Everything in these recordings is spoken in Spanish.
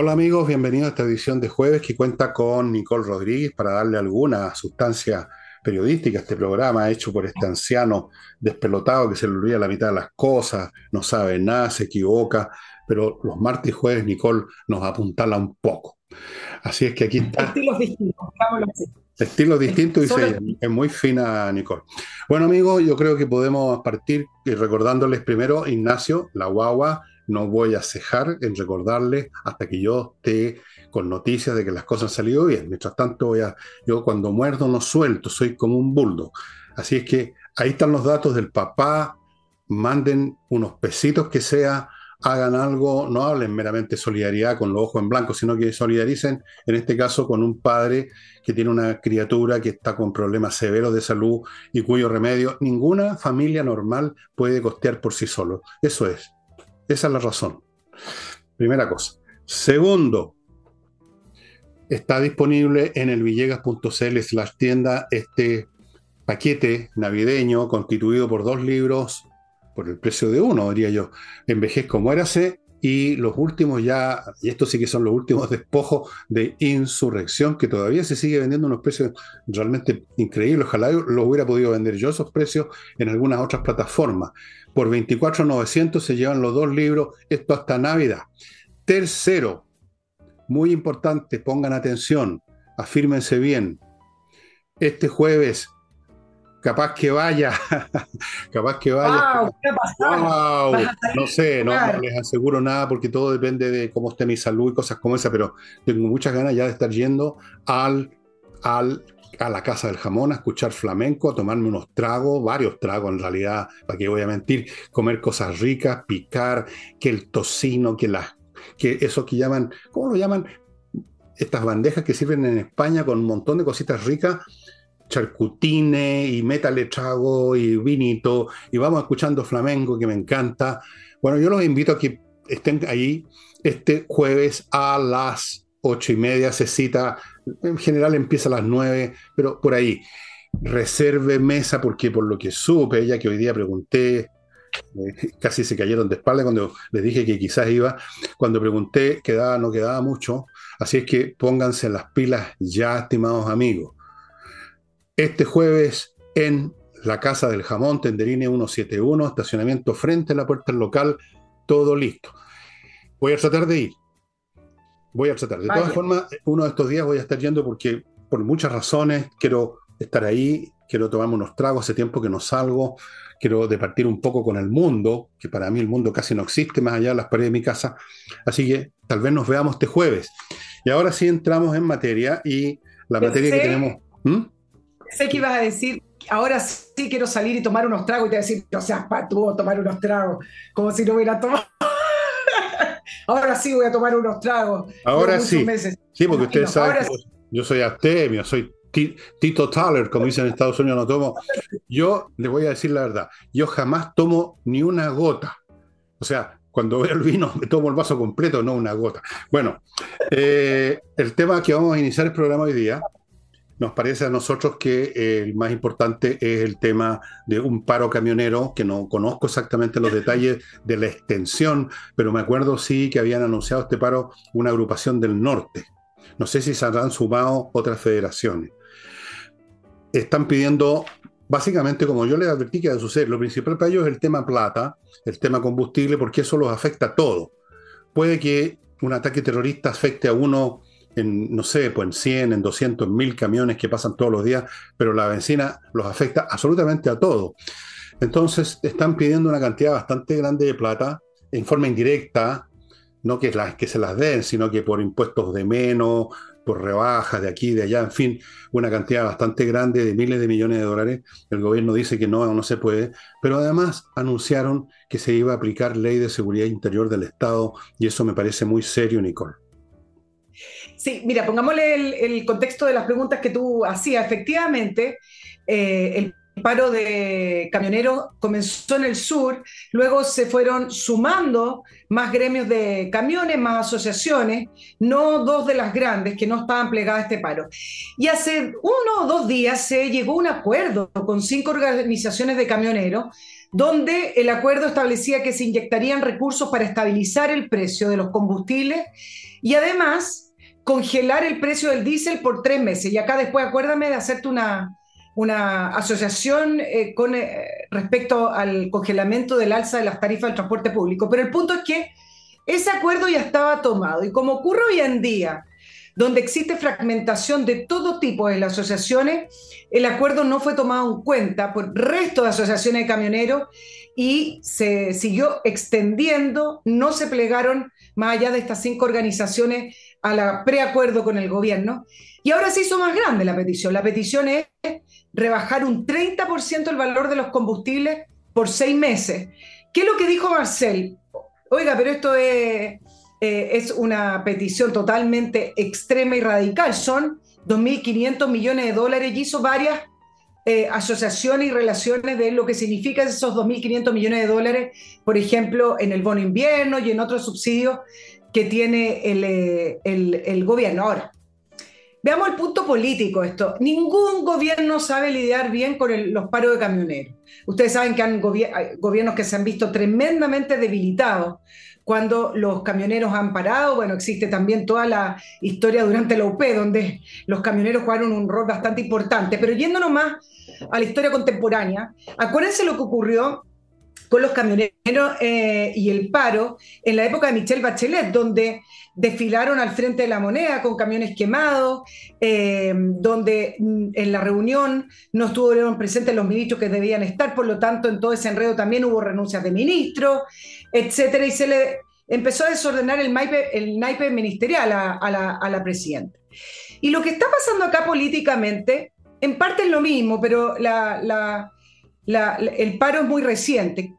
Hola amigos, bienvenidos a esta edición de jueves que cuenta con Nicole Rodríguez para darle alguna sustancia periodística a este programa hecho por este anciano despelotado que se le olvida la mitad de las cosas, no sabe nada, se equivoca, pero los martes y jueves Nicole nos apuntala un poco. Así es que aquí está. Estilos distintos, Estilos distintos y es muy fina Nicole. Bueno amigos, yo creo que podemos partir recordándoles primero Ignacio, la guagua, no voy a cejar en recordarles hasta que yo esté con noticias de que las cosas han salido bien. Mientras tanto, voy a, yo cuando muerdo no suelto, soy como un buldo. Así es que ahí están los datos del papá, manden unos pesitos que sea, hagan algo, no hablen meramente solidaridad con los ojos en blanco, sino que solidaricen, en este caso, con un padre que tiene una criatura que está con problemas severos de salud y cuyo remedio ninguna familia normal puede costear por sí solo. Eso es. Esa es la razón. Primera cosa. Segundo, está disponible en el villegas.cl slash tienda este paquete navideño constituido por dos libros por el precio de uno, diría yo. Envejezco, muérase y los últimos ya, y estos sí que son los últimos despojos de insurrección, que todavía se sigue vendiendo a unos precios realmente increíbles. Ojalá los hubiera podido vender yo esos precios en algunas otras plataformas. Por 24.900 se llevan los dos libros, esto hasta Navidad. Tercero, muy importante, pongan atención, afírmense bien. Este jueves capaz que vaya, capaz que vaya. Wow, no sé, no, les aseguro nada porque todo depende de cómo esté mi salud y cosas como esa, pero tengo muchas ganas ya de estar yendo al, al, a la casa del jamón a escuchar flamenco, a tomarme unos tragos, varios tragos en realidad, para que voy a mentir, comer cosas ricas, picar, que el tocino, que las, que eso que llaman, ¿cómo lo llaman? Estas bandejas que sirven en España con un montón de cositas ricas charcutine y métale trago y vinito y vamos escuchando flamenco que me encanta. Bueno, yo los invito a que estén ahí este jueves a las ocho y media, se cita, en general empieza a las nueve, pero por ahí. Reserve mesa porque por lo que supe, ya que hoy día pregunté, eh, casi se cayeron de espalda cuando les dije que quizás iba, cuando pregunté quedaba, no quedaba mucho, así es que pónganse las pilas ya, estimados amigos este jueves en la Casa del Jamón, Tenderine 171, estacionamiento frente a la puerta del local, todo listo. Voy a tratar de ir. Voy a tratar. De todas formas, uno de estos días voy a estar yendo porque por muchas razones quiero estar ahí, quiero tomarme unos tragos, hace tiempo que no salgo, quiero departir un poco con el mundo, que para mí el mundo casi no existe más allá de las paredes de mi casa. Así que tal vez nos veamos este jueves. Y ahora sí entramos en materia y la materia que tenemos... ¿Mm? sé que ibas a decir, ahora sí quiero salir y tomar unos tragos y te voy a decir, no seas patuvo tomar unos tragos, como si no hubiera tomado. Ahora sí voy a tomar unos tragos. Ahora sí. Sí, porque ustedes saben que yo soy astemio, soy Tito Taller, como dicen en Estados Unidos, no tomo. Yo les voy a decir la verdad, yo jamás tomo ni una gota. O sea, cuando veo el vino me tomo el vaso completo, no una gota. Bueno, eh, el tema que vamos a iniciar el programa hoy día nos parece a nosotros que el más importante es el tema de un paro camionero, que no conozco exactamente los detalles de la extensión, pero me acuerdo sí que habían anunciado este paro una agrupación del norte. No sé si se habrán sumado otras federaciones. Están pidiendo, básicamente, como yo les advertí que va a suceder, lo principal para ellos es el tema plata, el tema combustible, porque eso los afecta a todo. Puede que un ataque terrorista afecte a uno en, no sé, pues en 100, en 200 mil camiones que pasan todos los días, pero la benzina los afecta absolutamente a todo. Entonces, están pidiendo una cantidad bastante grande de plata en forma indirecta, no que, que se las den, sino que por impuestos de menos, por rebajas de aquí, de allá, en fin, una cantidad bastante grande de miles de millones de dólares. El gobierno dice que no, no se puede, pero además anunciaron que se iba a aplicar ley de seguridad interior del Estado y eso me parece muy serio, Nicole. Sí, mira, pongámosle el, contexto de las preguntas que tú hacías. Efectivamente, eh, el paro de camioneros comenzó en el sur, luego se fueron sumando más gremios de camiones, más asociaciones, no dos de las grandes que no estaban plegadas a este paro. Y hace uno o dos días se llegó a un acuerdo con cinco organizaciones de camioneros, donde el acuerdo establecía que se inyectarían recursos para estabilizar el precio de los combustibles y además congelar el precio del diésel por tres meses. Y acá después acuérdame de hacerte una, una asociación eh, con eh, respecto al congelamiento del alza de las tarifas del transporte público. Pero el punto es que ese acuerdo ya estaba tomado y como ocurre hoy en día, donde existe fragmentación de todo tipo de las asociaciones, el acuerdo no fue tomado en cuenta por resto de asociaciones de camioneros y se siguió extendiendo, no se plegaron más allá de estas cinco organizaciones a la preacuerdo con el gobierno. Y ahora se hizo más grande la petición. La petición es rebajar un 30% el valor de los combustibles por seis meses. ¿Qué es lo que dijo Marcel? Oiga, pero esto es, eh, es una petición totalmente extrema y radical. Son 2.500 millones de dólares y hizo varias eh, asociaciones y relaciones de lo que significa esos 2.500 millones de dólares, por ejemplo, en el bono invierno y en otros subsidios que tiene el, eh, el, el gobierno. Ahora, Veamos el punto político esto. Ningún gobierno sabe lidiar bien con los paros de camioneros. Ustedes saben que han gobiernos que se han visto tremendamente debilitados cuando los camioneros han parado. Bueno, existe también toda la historia durante la UP, donde los camioneros jugaron un rol bastante importante. Pero yéndonos más a la historia contemporánea, acuérdense lo que ocurrió con los camioneros eh, y el paro en la época de Michelle Bachelet, donde desfilaron al frente de la moneda con camiones quemados, eh, donde mm, en la reunión no estuvieron presentes los ministros que debían estar, por lo tanto en todo ese enredo también hubo renuncias de ministros, etcétera, y se le empezó a desordenar el, el naipe ministerial a, la, presidenta. Y lo que está pasando acá políticamente, en parte es lo mismo, pero el paro es muy reciente.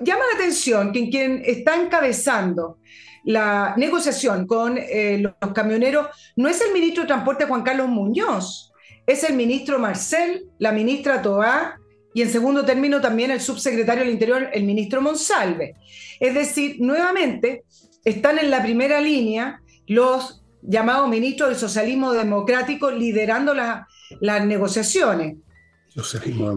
Llama la atención que quien está encabezando la negociación con eh, los camioneros no es el ministro de Transporte Juan Carlos Muñoz, es el ministro Marcel, la ministra Toá y en segundo término también el subsecretario del Interior, el ministro Monsalve. Es decir, nuevamente están en la primera línea los llamados ministros del socialismo democrático liderando las negociaciones.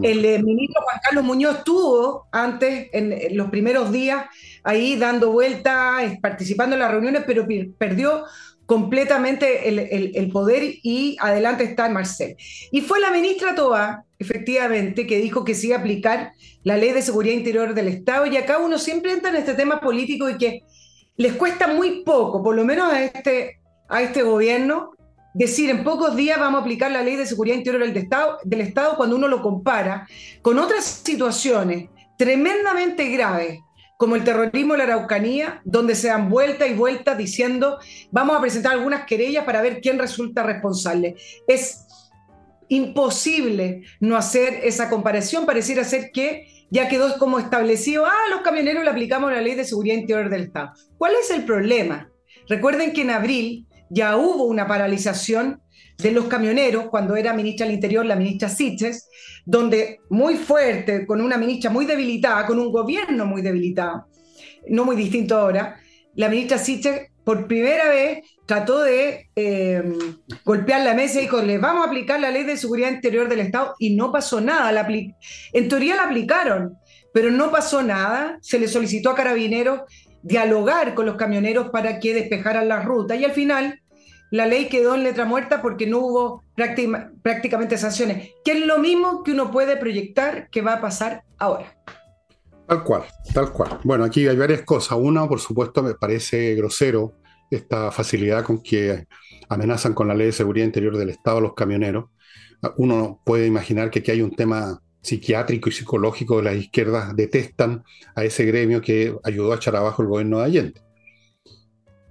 El eh, ministro Juan Carlos Muñoz estuvo antes, en, los primeros días, ahí dando vueltas, participando en las reuniones, pero perdió completamente el, poder y adelante está Marcel. Y fue la ministra Toa, efectivamente, que dijo que se iba a aplicar la ley de seguridad interior del Estado y acá uno siempre entra en este tema político y que les cuesta muy poco, por lo menos a este, a este gobierno, decir en pocos días vamos a aplicar la ley de seguridad interior del Estado, del Estado cuando uno lo compara con otras situaciones tremendamente graves como el terrorismo en la Araucanía, donde se dan vuelta y vuelta diciendo vamos a presentar algunas querellas para ver quién resulta responsable. Es imposible no hacer esa comparación, pareciera ser que ya quedó como establecido, ah, los camioneros le aplicamos la ley de seguridad interior del Estado. ¿Cuál es el problema? Recuerden que en abril ya hubo una paralización de los camioneros cuando era ministra del Interior la ministra Siches, donde muy fuerte, con una ministra muy debilitada, con un gobierno muy debilitado, no muy distinto ahora, la ministra Siches por primera vez trató de em, golpear la mesa y dijo, les vamos a aplicar la ley de seguridad interior del Estado y no pasó nada. En teoría la aplicaron, pero no pasó nada. Se le solicitó a carabineros dialogar con los camioneros para que despejaran la ruta y al final la ley quedó en letra muerta porque no hubo prácticamente sanciones, que es lo mismo que uno puede proyectar que va a pasar ahora. Tal cual, tal cual. Bueno, aquí hay varias cosas. Una, por supuesto, me parece grosero esta facilidad con que amenazan con la ley de seguridad interior del Estado a los camioneros. Uno puede imaginar que aquí hay un tema psiquiátrico y psicológico de las izquierdas detestan a ese gremio que ayudó a echar abajo el gobierno de Allende.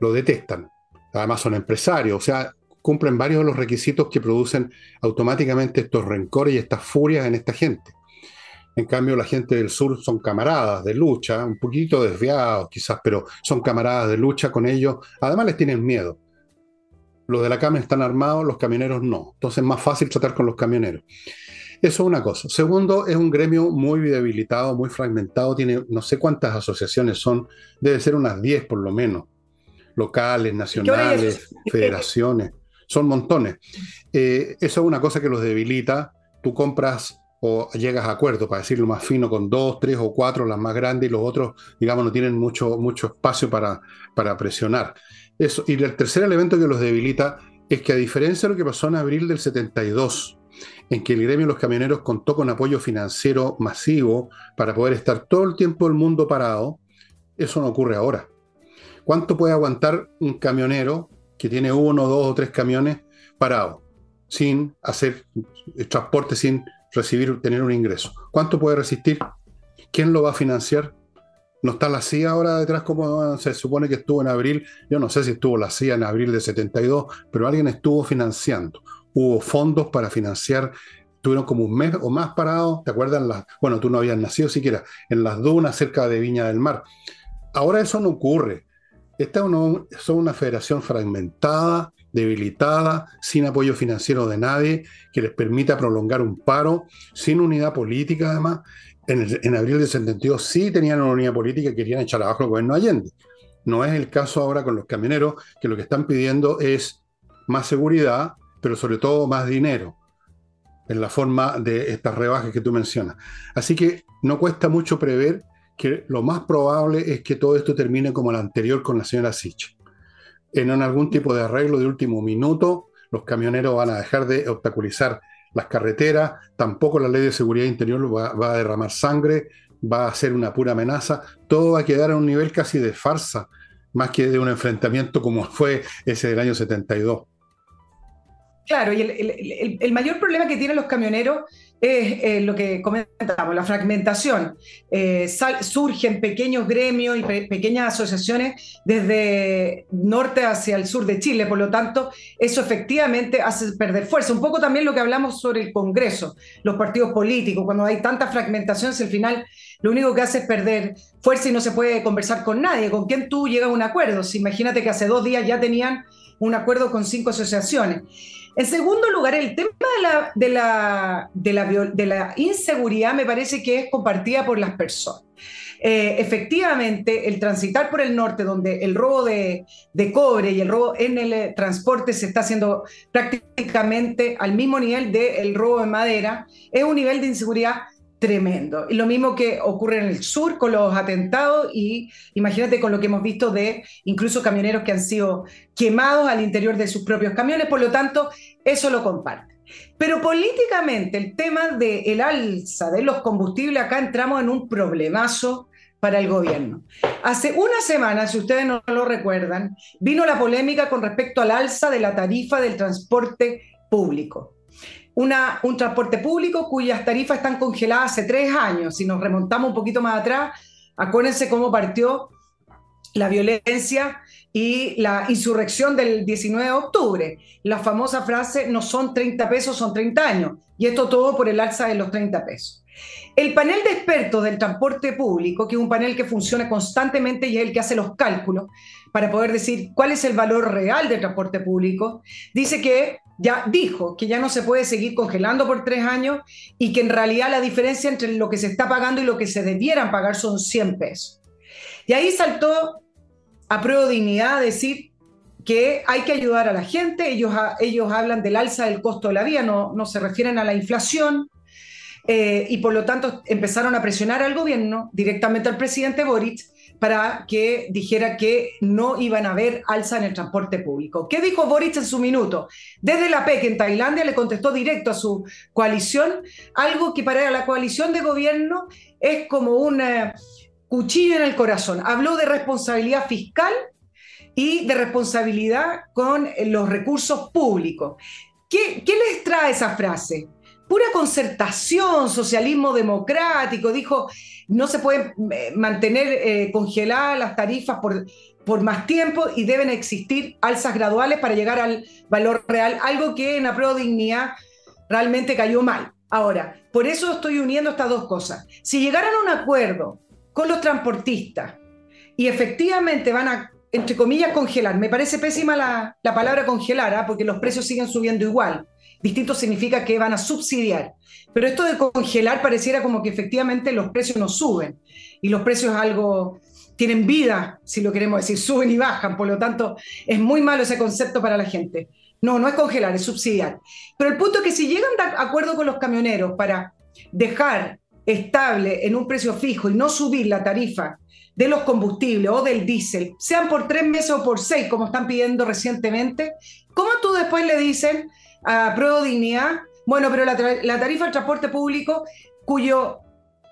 Lo detestan. Además son empresarios, o sea, cumplen varios de los requisitos que producen automáticamente estos rencores y estas furias en esta gente. En cambio, la gente del sur son camaradas de lucha, un poquito desviados quizás, pero son camaradas de lucha con ellos. Además les tienen miedo. Los de la cama están armados, los camioneros no. Entonces es más fácil tratar con los camioneros. Eso es una cosa. Segundo, es un gremio muy debilitado, muy fragmentado, tiene no sé cuántas asociaciones son, debe ser unas 10 por lo menos, locales, nacionales, federaciones, son montones. Eh, eso es una cosa que los debilita. Tú compras o llegas a acuerdo, para decirlo más fino, con dos, tres o cuatro, las más grandes, y los otros, digamos, no tienen mucho, mucho espacio para, para presionar. Eso. Y el tercer elemento que los debilita es que a diferencia de lo que pasó en abril del 72, en que el gremio de los camioneros contó con apoyo financiero masivo para poder estar todo el tiempo el mundo parado, eso no ocurre ahora. ¿Cuánto puede aguantar un camionero que tiene uno, dos o tres camiones parados, sin hacer transporte, sin recibir, tener un ingreso. ¿Cuánto puede resistir? ¿Quién lo va a financiar? ¿No está la CIA ahora detrás como se supone que estuvo en abril? Yo no sé si estuvo la CIA en abril de 72, pero alguien estuvo financiando. Hubo fondos para financiar, tuvieron como un mes o más parados, ¿te acuerdas? Bueno, tú no habías nacido siquiera, en las dunas cerca de Viña del Mar. Ahora eso no ocurre. Esta es una, son una federación fragmentada, debilitada, sin apoyo financiero de nadie, que les permita prolongar un paro, sin unidad política además. En, abril del 72 sí tenían una unidad política y querían echar abajo el gobierno Allende. No es el caso ahora con los camioneros, que lo que están pidiendo es más seguridad, pero sobre todo más dinero, en la forma de estas rebajas que tú mencionas. Así que no cuesta mucho prever que lo más probable es que todo esto termine como el anterior con la señora Sich en algún tipo de arreglo de último minuto, los camioneros van a dejar de obstaculizar las carreteras, tampoco la ley de seguridad interior va, va a derramar sangre, va a ser una pura amenaza, todo va a quedar a un nivel casi de farsa, más que de un enfrentamiento como fue ese del año 72. Claro, y el, mayor problema que tienen los camioneros es eh, lo que comentamos, la fragmentación. Eh, surgen pequeños gremios y pequeñas asociaciones desde norte hacia el sur de Chile, por lo tanto, eso efectivamente hace perder fuerza. Un poco también lo que hablamos sobre el Congreso, los partidos políticos, cuando hay tanta fragmentación, al final lo único que hace es perder fuerza y no se puede conversar con nadie. ¿Con quién tú llegas a un acuerdo? Si imagínate que hace dos días ya tenían un acuerdo con cinco asociaciones. En segundo lugar, el tema de la, inseguridad me parece que es compartida por las personas. Eh, efectivamente, el transitar por el norte, donde el robo de, cobre y el robo en el transporte se está haciendo prácticamente al mismo nivel del robo de madera, es un nivel de inseguridad tremendo. Y lo mismo que ocurre en el sur con los atentados y imagínate con lo que hemos visto de incluso camioneros que han sido quemados al interior de sus propios camiones, por lo tanto, eso lo comparte. Pero políticamente el tema del alza de los combustibles, acá entramos en un problemazo para el gobierno. Hace una semana, si ustedes no lo recuerdan, vino la polémica con respecto al alza de la tarifa del transporte público un transporte público cuyas tarifas están congeladas hace tres años. Si nos remontamos un poquito más atrás, acuérdense cómo partió la violencia y la insurrección del 19 de octubre. La famosa frase, no son 30 pesos, son 30 años. Y esto todo por el alza de los 30 pesos. El panel de expertos del transporte público, que es un panel que funciona constantemente y es el que hace los cálculos para poder decir cuál es el valor real del transporte público, dice que ya dijo que ya no se puede seguir congelando por tres años y que en realidad la diferencia entre lo que se está pagando y lo que se debieran pagar son 100 pesos. Y ahí saltó a prueba de dignidad decir que hay que ayudar a la gente, ellos, ellos hablan del alza del costo de la vida, no, no se refieren a la inflación, eh, y por lo tanto empezaron a presionar al gobierno, directamente al presidente Boric, para que dijera que no iban a haber alza en el transporte público. ¿Qué dijo Boric en su minuto? Desde la PEC en Tailandia le contestó directo a su coalición, algo que para la coalición de gobierno es como un eh, cuchillo en el corazón. Habló de responsabilidad fiscal y de responsabilidad con los recursos públicos. ¿Qué, qué les trae esa frase? pura concertación, socialismo democrático, dijo, no se pueden eh, mantener eh, congeladas las tarifas por, por más tiempo y deben existir alzas graduales para llegar al valor real, algo que en la dignidad realmente cayó mal. Ahora, por eso estoy uniendo estas dos cosas. Si llegaran a un acuerdo con los transportistas y efectivamente van a, entre comillas, congelar, me parece pésima la, palabra congelar, ¿ah? porque los precios siguen subiendo igual, distinto significa que van a subsidiar. Pero esto de congelar pareciera como que efectivamente los precios no suben. Y los precios algo tienen vida, si lo queremos decir, suben y bajan. Por lo tanto, es muy malo ese concepto para la gente. No, no es congelar, es subsidiar. Pero el punto es que si llegan de acuerdo con los camioneros para dejar estable en un precio fijo y no subir la tarifa de los combustibles o del diésel, sean por tres meses o por seis, como están pidiendo recientemente, ¿cómo tú después le dicen a Pro Dignidad, bueno, pero la, tarifa del transporte público, cuyo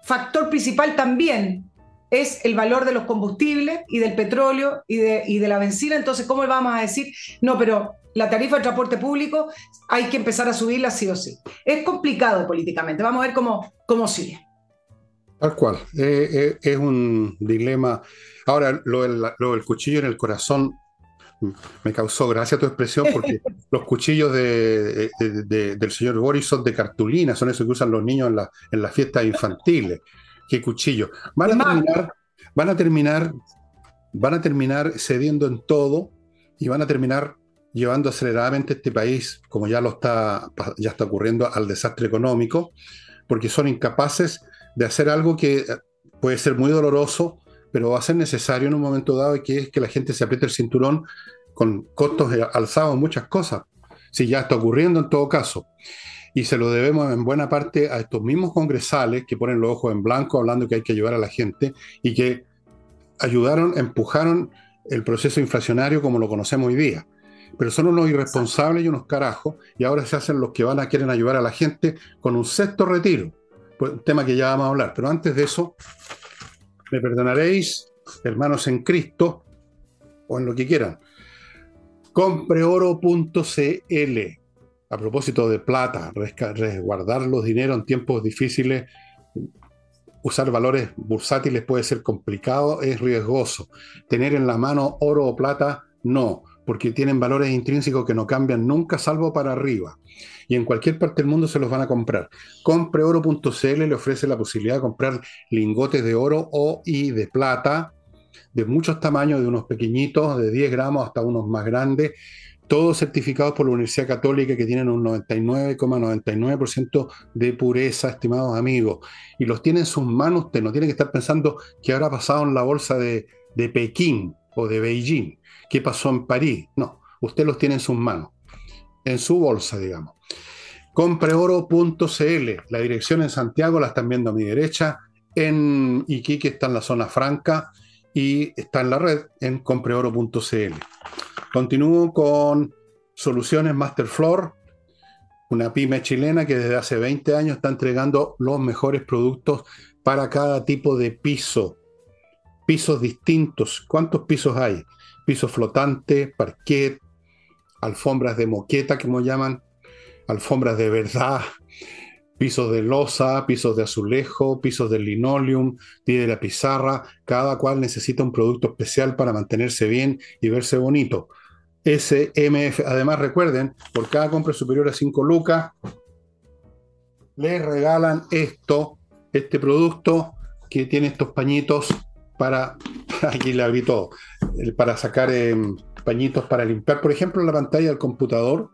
factor principal también es el valor de los combustibles y del petróleo y de, y de la benzina, entonces, ¿cómo vamos a decir? No, pero la tarifa del transporte público hay que empezar a subirla sí o sí. Es complicado políticamente, vamos a ver cómo, cómo sigue. Tal cual, eh, eh, es un dilema. Ahora, lo del, cuchillo en el corazón me causó gracia tu expresión porque los cuchillos de, del señor Boris son de cartulina, son esos que usan los niños en, la, en las fiestas infantiles. ¿Qué cuchillo? Van a terminar, van a terminar, van a terminar cediendo en todo y van a terminar llevando aceleradamente este país, como ya lo está, ya está ocurriendo, al desastre económico, porque son incapaces de hacer algo que eh, puede ser muy doloroso, pero va a ser necesario en un momento dado, que es que la gente se apriete el cinturón con costos alzados en muchas cosas. Si ya está ocurriendo en todo caso. Y se lo debemos en buena parte a estos mismos congresales que ponen los ojos en blanco hablando que hay que ayudar a la gente y que ayudaron, empujaron el proceso inflacionario como lo conocemos hoy día pero son unos irresponsables y unos carajos, y ahora se hacen los que van a quieren ayudar a la gente con un sexto retiro, pues, un tema que ya vamos a hablar. Pero antes de eso, me perdonaréis, hermanos en Cristo, o en lo que quieran. Compreoro.cl. A propósito de plata, resguardar los dineros en tiempos difíciles, usar valores bursátiles puede ser complicado, es riesgoso. Tener en la mano oro o plata, no porque tienen valores intrínsecos que no cambian nunca, salvo para arriba. Y en cualquier parte del mundo se los van a comprar. Compreoro.cl le ofrece la posibilidad de comprar lingotes de oro o y de plata de muchos tamaños, de unos pequeñitos, de 10 gramos hasta unos más grandes, todos certificados por la Universidad Católica que tienen un 99,99% de pureza, estimados amigos. Y los tiene en sus manos, usted no tiene que estar pensando que habrá pasado en la bolsa de, de Pekín o de Beijing qué pasó en París. No, usted los tiene en sus manos, en su bolsa, digamos. Compreoro.cl, la dirección en Santiago la están viendo a mi derecha, en Iquique está en la zona franca y está en la red en compreoro.cl. Continúo con Soluciones Masterfloor, una pyme chilena que desde hace 20 años está entregando los mejores productos para cada tipo de piso. Pisos distintos. ¿Cuántos pisos hay? Piso flotante, parquet, alfombras de moqueta, como llaman, alfombras de verdad, pisos de losa, pisos de azulejo, pisos de linoleum, de la pizarra, cada cual necesita un producto especial para mantenerse bien y verse bonito. SMF, además recuerden, por cada compra superior a 5 lucas, les regalan esto, este producto que tiene estos pañitos para, aquí le abrí todo, para sacar em, pañitos para limpiar, por ejemplo, la pantalla del computador.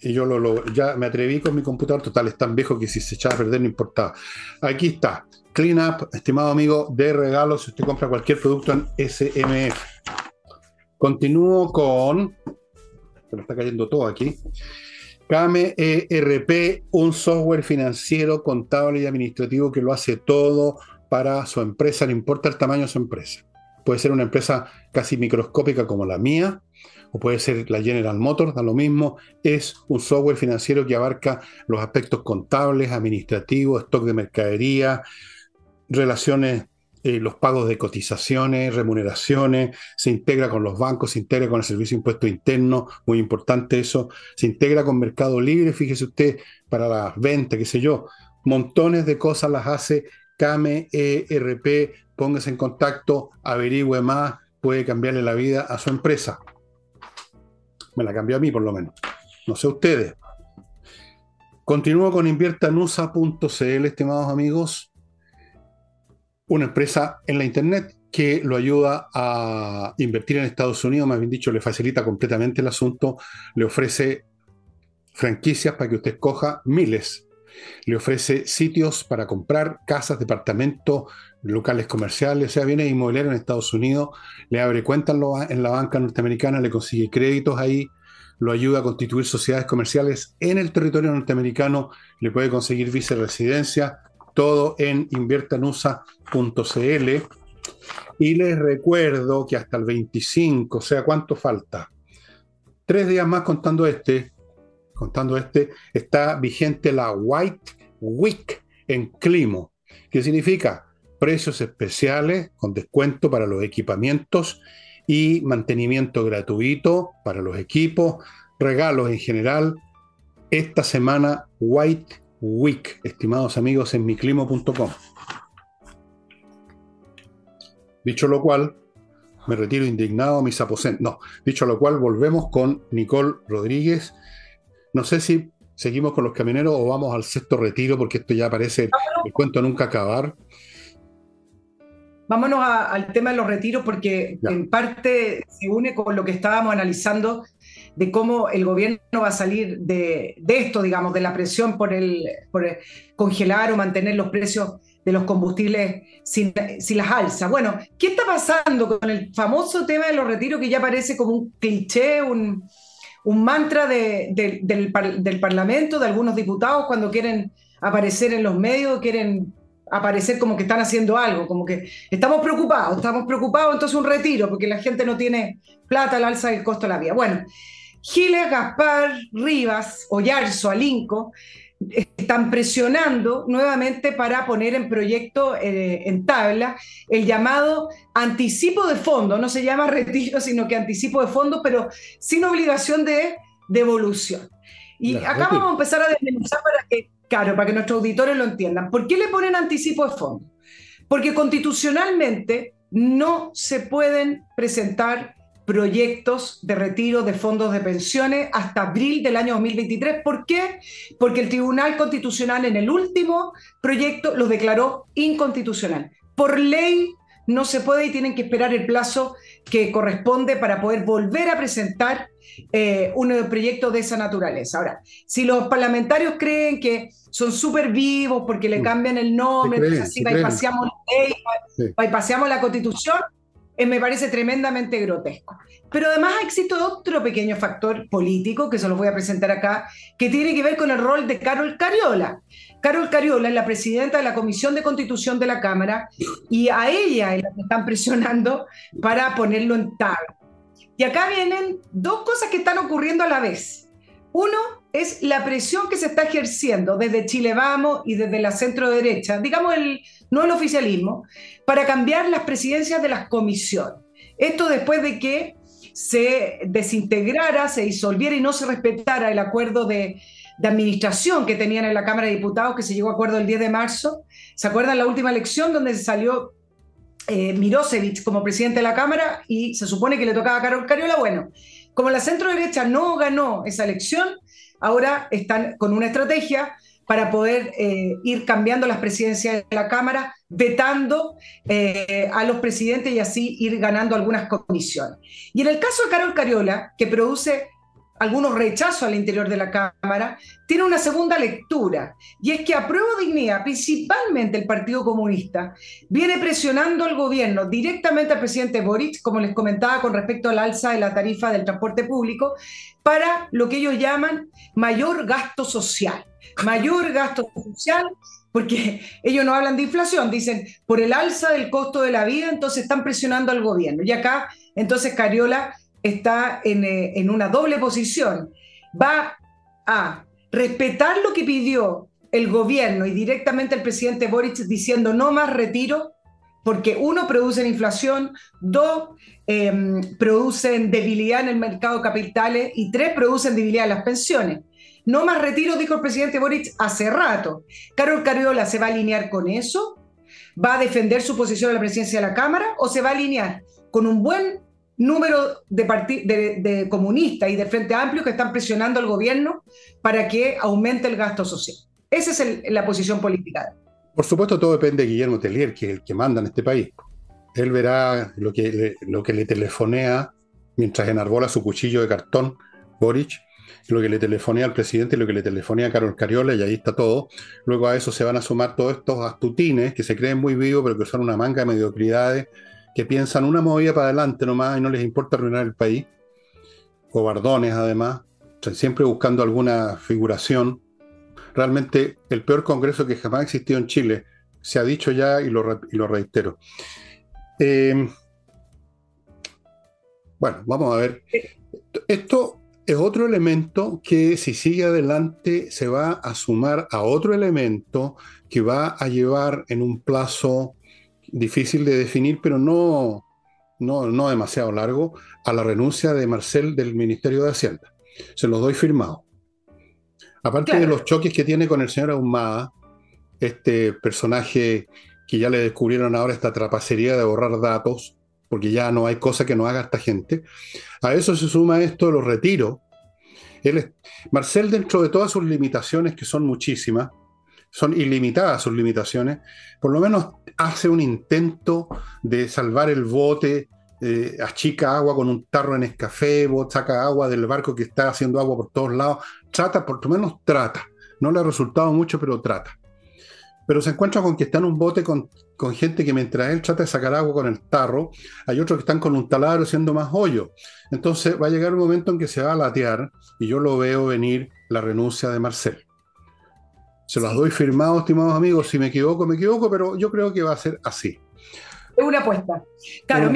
Y yo lo, ya me atreví con mi computador, total, es tan viejo que si se echaba a perder no importaba. Aquí está, Clean Up, estimado amigo, de regalo si usted compra cualquier producto en SMF. Continúo con, se me está cayendo todo aquí. Kame un software financiero, contable y administrativo que lo hace todo para su empresa, no importa el tamaño de su empresa. Puede ser una empresa casi microscópica como la mía, o puede ser la General Motors, da lo mismo. Es un software financiero que abarca los aspectos contables, administrativos, stock de mercadería, relaciones, eh, los pagos de cotizaciones, remuneraciones, se integra con los bancos, se integra con el Servicio de Impuesto Interno, muy importante eso, se integra con Mercado Libre, fíjese usted, para las ventas, qué sé yo, montones de cosas las hace Kame ERP, póngase en contacto, averigüe más, puede cambiarle la vida a su empresa. Me la cambió a mí por lo menos. No sé ustedes. Continúo con inviertanusa.cl, estimados amigos. Una empresa en la Internet que lo ayuda a invertir en Estados Unidos, más bien dicho, le facilita completamente el asunto, le ofrece franquicias para que usted escoja miles. Le ofrece sitios para comprar casas, departamentos, locales comerciales, o sea, viene inmobiliario en Estados Unidos, le abre cuentas en la banca norteamericana, le consigue créditos ahí, lo ayuda a constituir sociedades comerciales en el territorio norteamericano, le puede conseguir vice-residencia, todo en inviertanusa.cl. Y les recuerdo que hasta el 25, o sea, ¿cuánto falta? Tres días más contando este, contando este, está vigente la White Week en Climo, que significa precios especiales con descuento para los equipamientos y mantenimiento gratuito para los equipos, regalos en general. Esta semana White Week, estimados amigos, en miclimo.com. Dicho lo cual, me retiro indignado a mis aposentos. No, dicho lo cual, volvemos con Nicole Rodríguez. No sé si seguimos con los camioneros o vamos al sexto retiro, porque esto ya parece el cuento nunca acabar. Vámonos al tema de los retiros, porque en parte se une con lo que estábamos analizando de cómo el gobierno va a salir de, esto, digamos, de la presión por el, por congelar o mantener los precios de los combustibles sin, las alzas. Bueno, ¿qué está pasando con el famoso tema de los retiros que ya parece como un cliché, un, mantra del, del, Parlamento, de algunos diputados cuando quieren aparecer en los medios, quieren aparecer como que están haciendo algo, como que estamos preocupados, estamos preocupados, entonces un retiro, porque la gente no tiene plata al alza del costo de la vida. Bueno, Giles, Gaspar, Rivas, Oyarzo, Alinco, están presionando nuevamente para poner en proyecto, eh, en tabla, el llamado anticipo de fondo. No se llama retiro, sino que anticipo de fondo, pero sin obligación de devolución. Y acá vamos a empezar a desmenuzar para que, claro, para que nuestros auditores lo entiendan. ¿Por qué le ponen anticipo de fondo? Porque constitucionalmente no se pueden presentar proyectos de retiro de fondos de pensiones hasta abril del año 2023. ¿Por qué? Porque el Tribunal Constitucional en el último proyecto los declaró inconstitucional. Por ley no se puede y tienen que esperar el plazo que corresponde para poder volver a presentar eh, un proyecto de esa naturaleza. Ahora, si los parlamentarios creen que son súper vivos porque le cambian el nombre, así bypaseamos la ley, bypaseamos la constitución, eh, me parece tremendamente grotesco. Pero además existe otro pequeño factor político, que se los voy a presentar acá, que tiene que ver con el rol de Carol Cariola. Carol Cariola es la presidenta de la Comisión de Constitución de la Cámara y a ella es la que están presionando para ponerlo en tabla. Y acá vienen dos cosas que están ocurriendo a la vez. Uno es la presión que se está ejerciendo desde Chile Vamos y desde la centro derecha, digamos el, no el oficialismo, para cambiar las presidencias de las comisiones. Esto después de que se desintegrara, se disolviera y no se respetara el acuerdo de, administración que tenían en la Cámara de Diputados, que se llegó a acuerdo el 10 de marzo. ¿Se acuerdan la última elección donde salió eh, Mirosevic como presidente de la Cámara y se supone que le tocaba a Carol Cariola? Bueno, como la centro derecha no ganó esa elección, ahora están con una estrategia para poder eh, ir cambiando las presidencias de la Cámara, vetando eh, a los presidentes y así ir ganando algunas comisiones. Y en el caso de Carol Cariola, que produce algunos rechazos al interior de la Cámara, tiene una segunda lectura, y es que a prueba dignidad, principalmente el Partido Comunista, viene presionando al gobierno directamente al presidente Boric, como les comentaba con respecto al alza de la tarifa del transporte público, para lo que ellos llaman mayor gasto social. Mayor gasto social, porque ellos no hablan de inflación, dicen por el alza del costo de la vida, entonces están presionando al gobierno. Y acá, entonces, Cariola está eh, en, una doble posición. Va a respetar lo que pidió el gobierno y directamente el presidente Boric diciendo no más retiro, porque uno, producen inflación, dos, em, producen debilidad en el mercado de capitales y tres, producen debilidad en las pensiones. No más retiro, dijo el presidente Boric hace rato. Carol Cariola se va a alinear con eso, va a defender su posición en la presidencia de la Cámara o se va a alinear con un buen número de, de, comunistas y de Frente Amplio que están presionando al gobierno para que aumente el gasto social. Esa es la posición política. Por supuesto, todo depende de Guillermo Tellier, que es el que manda en este país. Él verá lo que le, lo que le telefonea mientras enarbola su cuchillo de cartón, Boric, lo que le telefoné al presidente y lo que le telefoné a Carol Cariola, y ahí está todo. Luego a eso se van a sumar todos estos astutines que se creen muy vivos, pero que son una manga de mediocridades, que piensan una movida para adelante nomás y no les importa arruinar el país. Cobardones, además, siempre buscando alguna figuración. Realmente el peor congreso que jamás ha existido en Chile, se ha dicho ya y lo, y lo reitero. Eh, bueno, vamos a ver. Esto es otro elemento que si sigue adelante se va a sumar a otro elemento que va a llevar en un plazo difícil de definir, pero no, no, demasiado largo, a la renuncia de Marcel del Ministerio de Hacienda. Se los doy firmado. Aparte de los choques que tiene con el señor Ahumada, este personaje que ya le descubrieron ahora esta trapacería de borrar datos, porque ya no hay cosa que no haga esta gente. A eso se suma esto de los retiros. Él Marcel, dentro de todas sus limitaciones, que son muchísimas, son ilimitadas sus limitaciones, por lo menos hace un intento de salvar el bote, eh, achica agua con un tarro en escafé, saca agua del barco que está haciendo agua por todos lados, trata, por lo menos trata. No le ha resultado mucho, pero trata pero se encuentra con que está en un bote con, gente que mientras él trata de sacar agua con el tarro, hay otros que están con un taladro haciendo más hoyo. Entonces va a llegar un momento en que se va a latear y yo lo veo venir la renuncia de Marcel. Se las doy firmado, estimados amigos. Si me equivoco, me equivoco, pero yo creo que va a ser así. Es una apuesta. Claro, lo,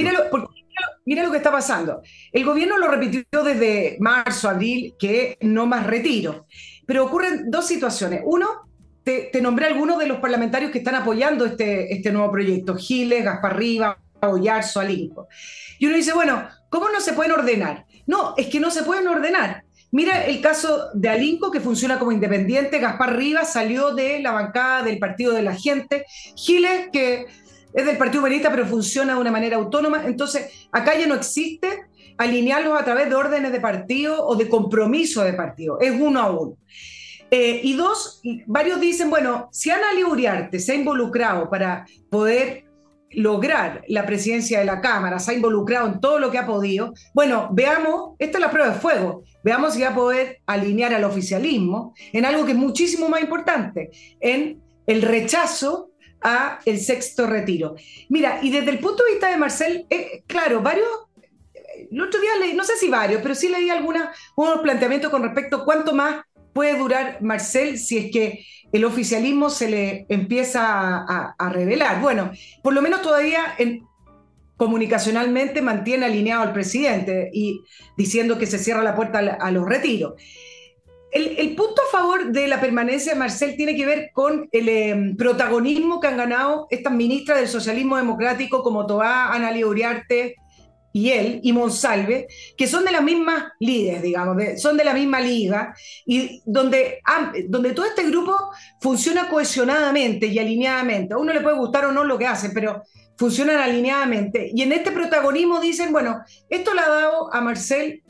mira lo que está pasando. El gobierno lo repitió desde marzo, abril, que no más retiro. Pero ocurren dos situaciones. Uno, te, nombré algunos de los parlamentarios que están apoyando este, este nuevo proyecto, Giles, Gaspar Riva, Ollarzo, Alinco. Y uno dice, bueno, ¿cómo no se pueden ordenar? No, es que no se pueden ordenar. Mira el caso de Alinco, que funciona como independiente, Gaspar Rivas salió de la bancada del Partido de la Gente, Giles, que es del Partido Humanista, pero funciona de una manera autónoma. Entonces, acá ya no existe alinearlos a través de órdenes de partido o de compromiso de partido, es uno a uno. Eh, y dos, varios dicen, bueno, si Ana Uriarte se ha involucrado para poder lograr la presidencia de la Cámara, se ha involucrado en todo lo que ha podido, bueno, veamos, esta es la prueba de fuego, veamos si va a poder alinear al oficialismo en algo que es muchísimo más importante, en el rechazo a el sexto retiro. Mira, y desde el punto de vista de Marcel, eh, claro, varios el otro día leí, no sé si varios, pero sí leí algunos planteamientos con respecto a cuánto más puede durar Marcel si es que el oficialismo se le empieza a, revelar? Bueno, por lo menos todavía comunicacionalmente mantiene alineado al presidente y diciendo que se cierra la puerta a, los retiros. El, punto a favor de la permanencia de Marcel tiene que ver con el em, protagonismo que han ganado estas ministras del socialismo democrático como Toá, Analia Uriarte, y él y Monsalve, que son de las mismas líderes, digamos, son de la misma liga, y donde, donde todo este grupo funciona cohesionadamente y alineadamente. A uno le puede gustar o no lo que hacen, pero funcionan alineadamente. Y en este protagonismo dicen, bueno, esto le ha dado a Marcel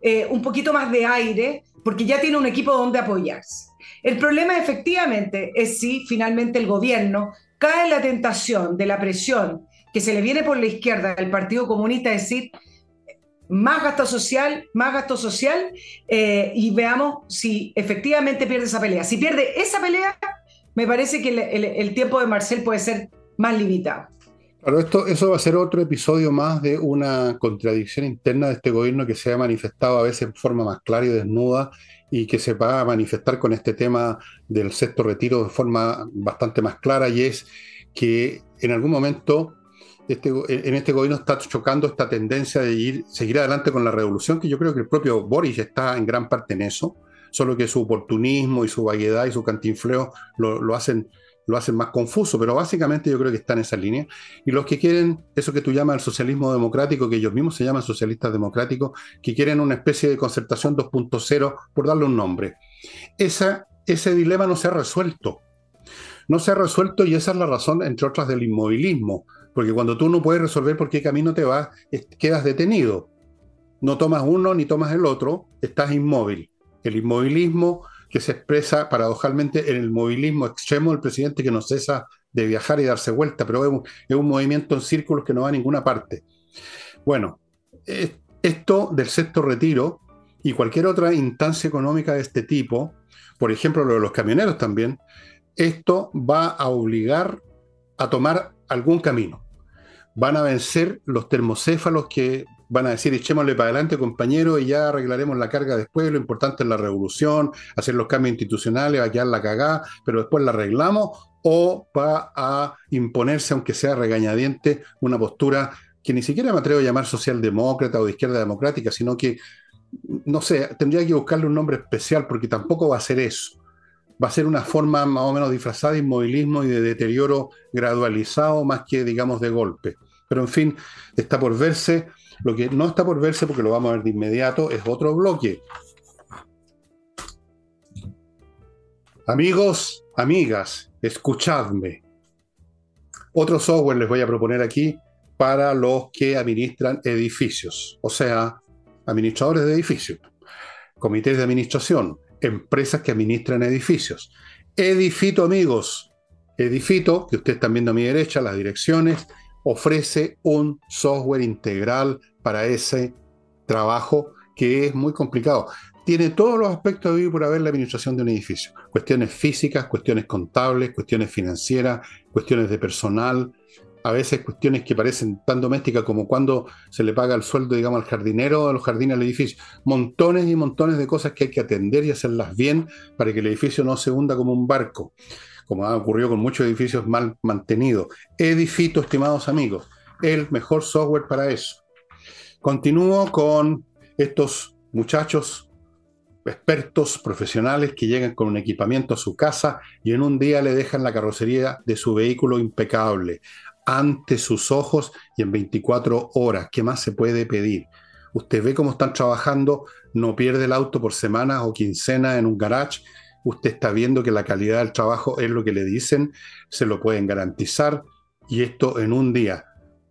eh, un poquito más de aire, porque ya tiene un equipo donde apoyarse. El problema efectivamente es si finalmente el gobierno cae en la tentación de la presión que se le viene por la izquierda al Partido Comunista decir más gasto social, más gasto social, eh, y veamos si efectivamente pierde esa pelea. Si pierde esa pelea, me parece que el, tiempo de Marcel puede ser más limitado. Claro, esto, eso va a ser otro episodio más de una contradicción interna de este gobierno que se ha manifestado a veces en forma más clara y desnuda y que se va a manifestar con este tema del sexto retiro de forma bastante más clara y es que en algún momento este, en este gobierno está chocando esta tendencia de ir, seguir adelante con la revolución, que yo creo que el propio Boris está en gran parte en eso, solo que su oportunismo y su vaguedad y su cantinfleo lo, hacen, lo hacen más confuso, pero básicamente yo creo que está en esa línea. Y los que quieren eso que tú llamas el socialismo democrático, que ellos mismos se llaman socialistas democráticos, que quieren una especie de concertación 2.0, por darle un nombre. Ese dilema no se ha resuelto. No se ha resuelto y esa es la razón, entre otras, del inmovilismo porque cuando tú no puedes resolver por qué camino te vas, quedas detenido. No tomas uno ni tomas el otro, estás inmóvil. El inmovilismo que se expresa paradojalmente en el movilismo extremo del presidente que no cesa de viajar y darse vuelta, pero es un, movimiento en círculos que no va a ninguna parte. Bueno, esto del sexto retiro y cualquier otra instancia económica de este tipo, por ejemplo lo de los camioneros también, esto va a obligar a tomar algún camino. Van a vencer los termocéfalos que van a decir echémosle para adelante compañero y ya arreglaremos la carga después, lo importante es la revolución, hacer los cambios institucionales, va a quedar la cagada, pero después la arreglamos, o va a imponerse, aunque sea regañadiente, una postura que ni siquiera me atrevo a llamar socialdemócrata o de izquierda democrática, sino que, no sé, tendría que buscarle un nombre especial porque tampoco va a ser eso. Va a ser una forma más o menos disfrazada de inmovilismo y de deterioro gradualizado más que, digamos, de golpe. Pero en fin, está por verse. Lo que no está por verse, porque lo vamos a ver de inmediato, es otro bloque. Amigos, amigas, escuchadme. Otro software les voy a proponer aquí para los que administran edificios, o sea, administradores de edificios, comités de administración, empresas que administran edificios. Edifito, amigos. Edifito, que ustedes están viendo a mi derecha, las direcciones, ofrece un software integral para ese trabajo que es muy complicado. Tiene todos los aspectos de vivir por haber la administración de un edificio. Cuestiones físicas, cuestiones contables, cuestiones financieras, cuestiones de personal, a veces cuestiones que parecen tan domésticas como cuando se le paga el sueldo, digamos, al jardinero, a los jardines del edificio. Montones y montones de cosas que hay que atender y hacerlas bien para que el edificio no se hunda como un barco como ha ocurrido con muchos edificios mal mantenidos. Edifito, estimados amigos, el mejor software para eso. Continúo con estos muchachos expertos profesionales que llegan con un equipamiento a su casa y en un día le dejan la carrocería de su vehículo impecable ante sus ojos y en 24 horas. ¿Qué más se puede pedir? Usted ve cómo están trabajando, no pierde el auto por semanas o quincenas en un garage usted está viendo que la calidad del trabajo es lo que le dicen, se lo pueden garantizar y esto en un día.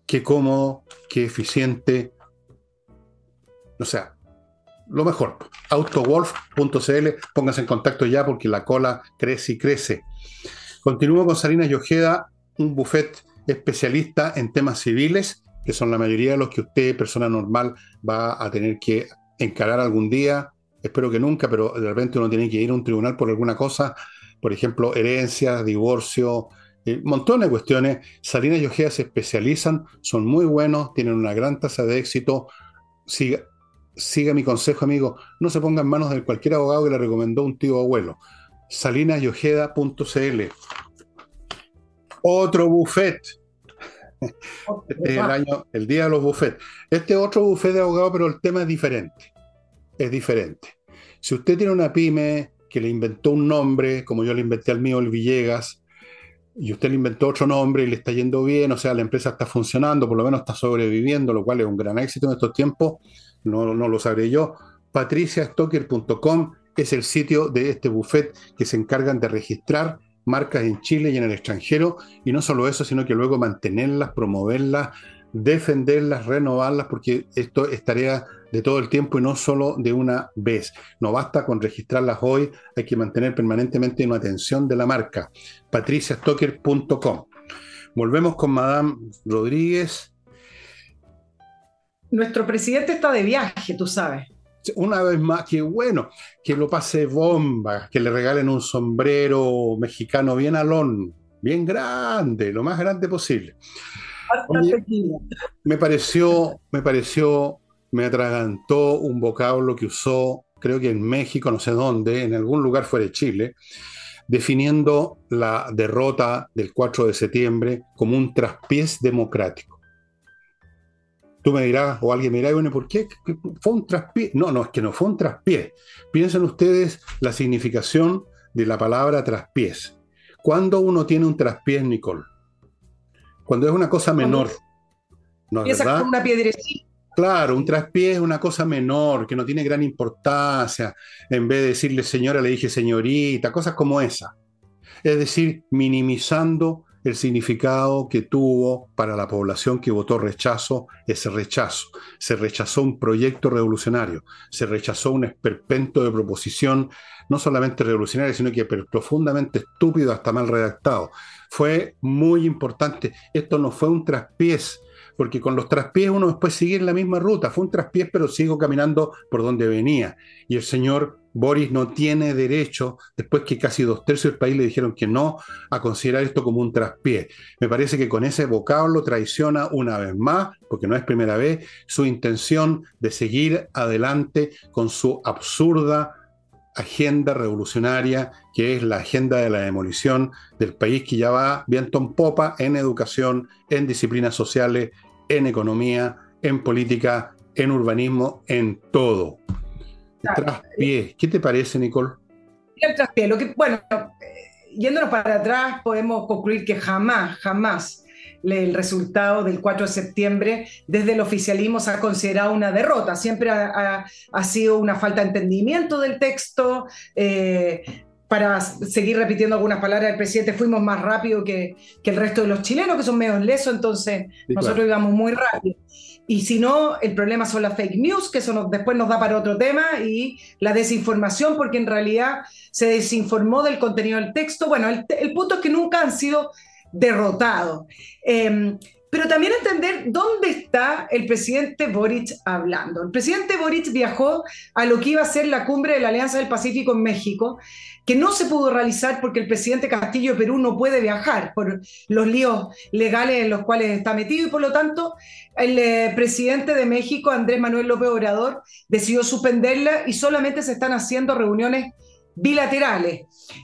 Qué cómodo, qué eficiente. O sea, lo mejor. Autowolf.cl, pónganse en contacto ya porque la cola crece y crece. Continúo con Salinas Yojeda, un buffet especialista en temas civiles, que son la mayoría de los que usted, persona normal, va a tener que encarar algún día, espero que nunca, pero de repente uno tiene que ir a un tribunal por alguna cosa, por ejemplo, herencias, divorcio, eh, montones de cuestiones. Salinas y Ojea se especializan, son muy buenos, tienen una gran tasa de éxito. Siga, mi consejo, amigo, no se ponga en manos de cualquier abogado que le recomendó un tío abuelo. salinasyojeda.cl Otro buffet. Este es el año, el día de los buffets. Este otro buffet de abogado, pero el tema es diferente es diferente. Si usted tiene una pyme que le inventó un nombre, como yo le inventé al mío, el Villegas, y usted le inventó otro nombre y le está yendo bien, o sea, la empresa está funcionando, por lo menos está sobreviviendo, lo cual es un gran éxito en estos tiempos, no, lo sabré yo. patriciastocker.com es el sitio de este buffet que se encargan de registrar marcas en Chile y en el extranjero, y no solo eso, sino que luego mantenerlas, promoverlas, defenderlas, renovarlas, porque esto es tarea de todo el tiempo y no solo de una vez. No basta con registrarlas hoy, hay que mantener permanentemente una atención de la marca. patriciastocker.com. Volvemos con Madame Rodríguez. Nuestro presidente está de viaje, tú sabes. Una vez más, que bueno, que lo pase bomba, que le regalen un sombrero mexicano bien alón, bien grande, lo más grande posible. Me pareció, me pareció me atragantó un vocablo que usó, creo que en México, no sé dónde, en algún lugar fuera de Chile, definiendo la derrota del 4 de septiembre como un traspiés democrático. Tú me dirás, o alguien me dirá, bueno, ¿por qué? ¿Fue un traspiés? No, no, es que no fue un traspiés. Piensen ustedes la significación de la palabra traspiés. ¿Cuándo uno tiene un traspiés, Nicole? Cuando es una cosa menor. ¿No es verdad? una piedrecita Claro, un traspié es una cosa menor, que no tiene gran importancia. En vez de decirle señora, le dije señorita, cosas como esa. Es decir, minimizando el significado que tuvo para la población que votó rechazo ese rechazo. Se rechazó un proyecto revolucionario, se rechazó un esperpento de proposición, no solamente revolucionaria, sino que profundamente estúpido hasta mal redactado. Fue muy importante. Esto no fue un traspiés, porque con los traspiés uno después sigue en la misma ruta. Fue un traspiés, pero sigo caminando por donde venía. Y el señor Boris no tiene derecho, después que casi dos tercios del país le dijeron que no, a considerar esto como un traspié. Me parece que con ese vocablo traiciona una vez más, porque no es primera vez, su intención de seguir adelante con su absurda agenda revolucionaria, que es la agenda de la demolición del país que ya va viento en popa en educación, en disciplinas sociales, en economía, en política, en urbanismo, en todo. Traspié, ¿qué te parece, Nicole? El traspié, lo que, bueno, eh, yéndonos para atrás, podemos concluir que jamás, jamás el resultado del 4 de septiembre desde el oficialismo se ha considerado una derrota. Siempre ha, sido una falta de entendimiento del texto. Eh, para seguir repitiendo algunas palabras del presidente, fuimos más rápido que, el resto de los chilenos, que son medio lesos, entonces nosotros íbamos muy rápido. Y si no, el problema son las fake news, que eso después nos da para otro tema, y la desinformación, porque en realidad se desinformó del contenido del texto. Bueno, el, punto es que nunca han sido derrotado. Em, pero también entender dónde está el presidente Boric hablando. El presidente Boric viajó a lo que iba a ser la cumbre de la Alianza del Pacífico en México, que no se pudo realizar porque el presidente Castillo de Perú no puede viajar por los líos legales en los cuales está metido y por lo tanto el eh, presidente de México, Andrés Manuel López Obrador, decidió suspenderla y solamente se están haciendo reuniones bilaterales.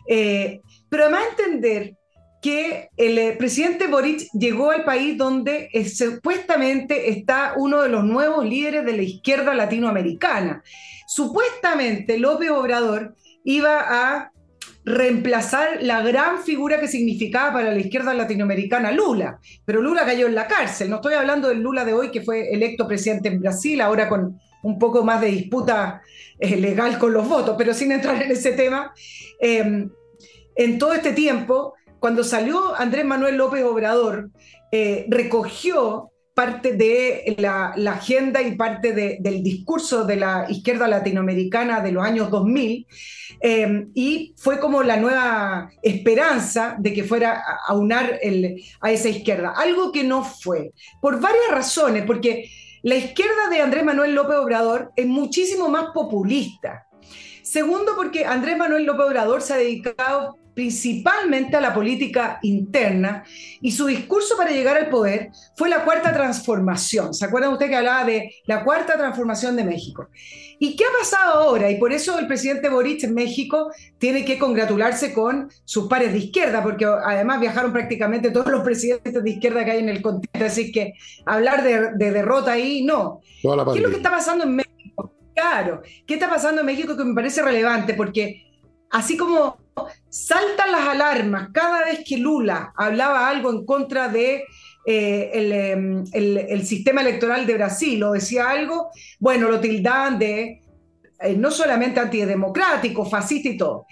Eh, pero además entender que el eh, presidente Boric llegó al país donde eh, supuestamente está uno de los nuevos líderes de la izquierda latinoamericana. Supuestamente López Obrador iba a reemplazar la gran figura que significaba para la izquierda latinoamericana Lula, pero Lula cayó en la cárcel. No estoy hablando del Lula de hoy que fue electo presidente en Brasil, ahora con un poco más de disputa eh, legal con los votos, pero sin entrar en ese tema. en todo este tiempo, cuando salió Andrés Manuel López Obrador, eh, recogió parte de la, agenda y parte del discurso de la izquierda latinoamericana de los años 2000 eh, y fue como la nueva esperanza de que fuera a unar a esa izquierda, algo que no fue, por varias razones, porque la izquierda de Andrés Manuel López Obrador es muchísimo más populista. Segundo, porque Andrés Manuel López Obrador se ha dedicado principalmente a la política interna y su discurso para llegar al poder fue la cuarta transformación. ¿Se acuerdan usted que hablaba de la cuarta transformación de México? ¿Y qué ha pasado ahora? Y por eso el presidente Boric en México tiene que congratularse con sus pares de izquierda, porque además viajaron prácticamente todos los presidentes de izquierda que hay en el continente, así que hablar de, derrota ahí, no. ¿Qué es lo que está pasando en México? Claro, ¿qué está pasando en México que me parece relevante? Porque así como saltan las alarmas cada vez que Lula hablaba algo en contra de eh, em, el, sistema electoral de Brasil o decía algo, bueno, lo tildaban de eh, no solamente antidemocrático, fascista y todo,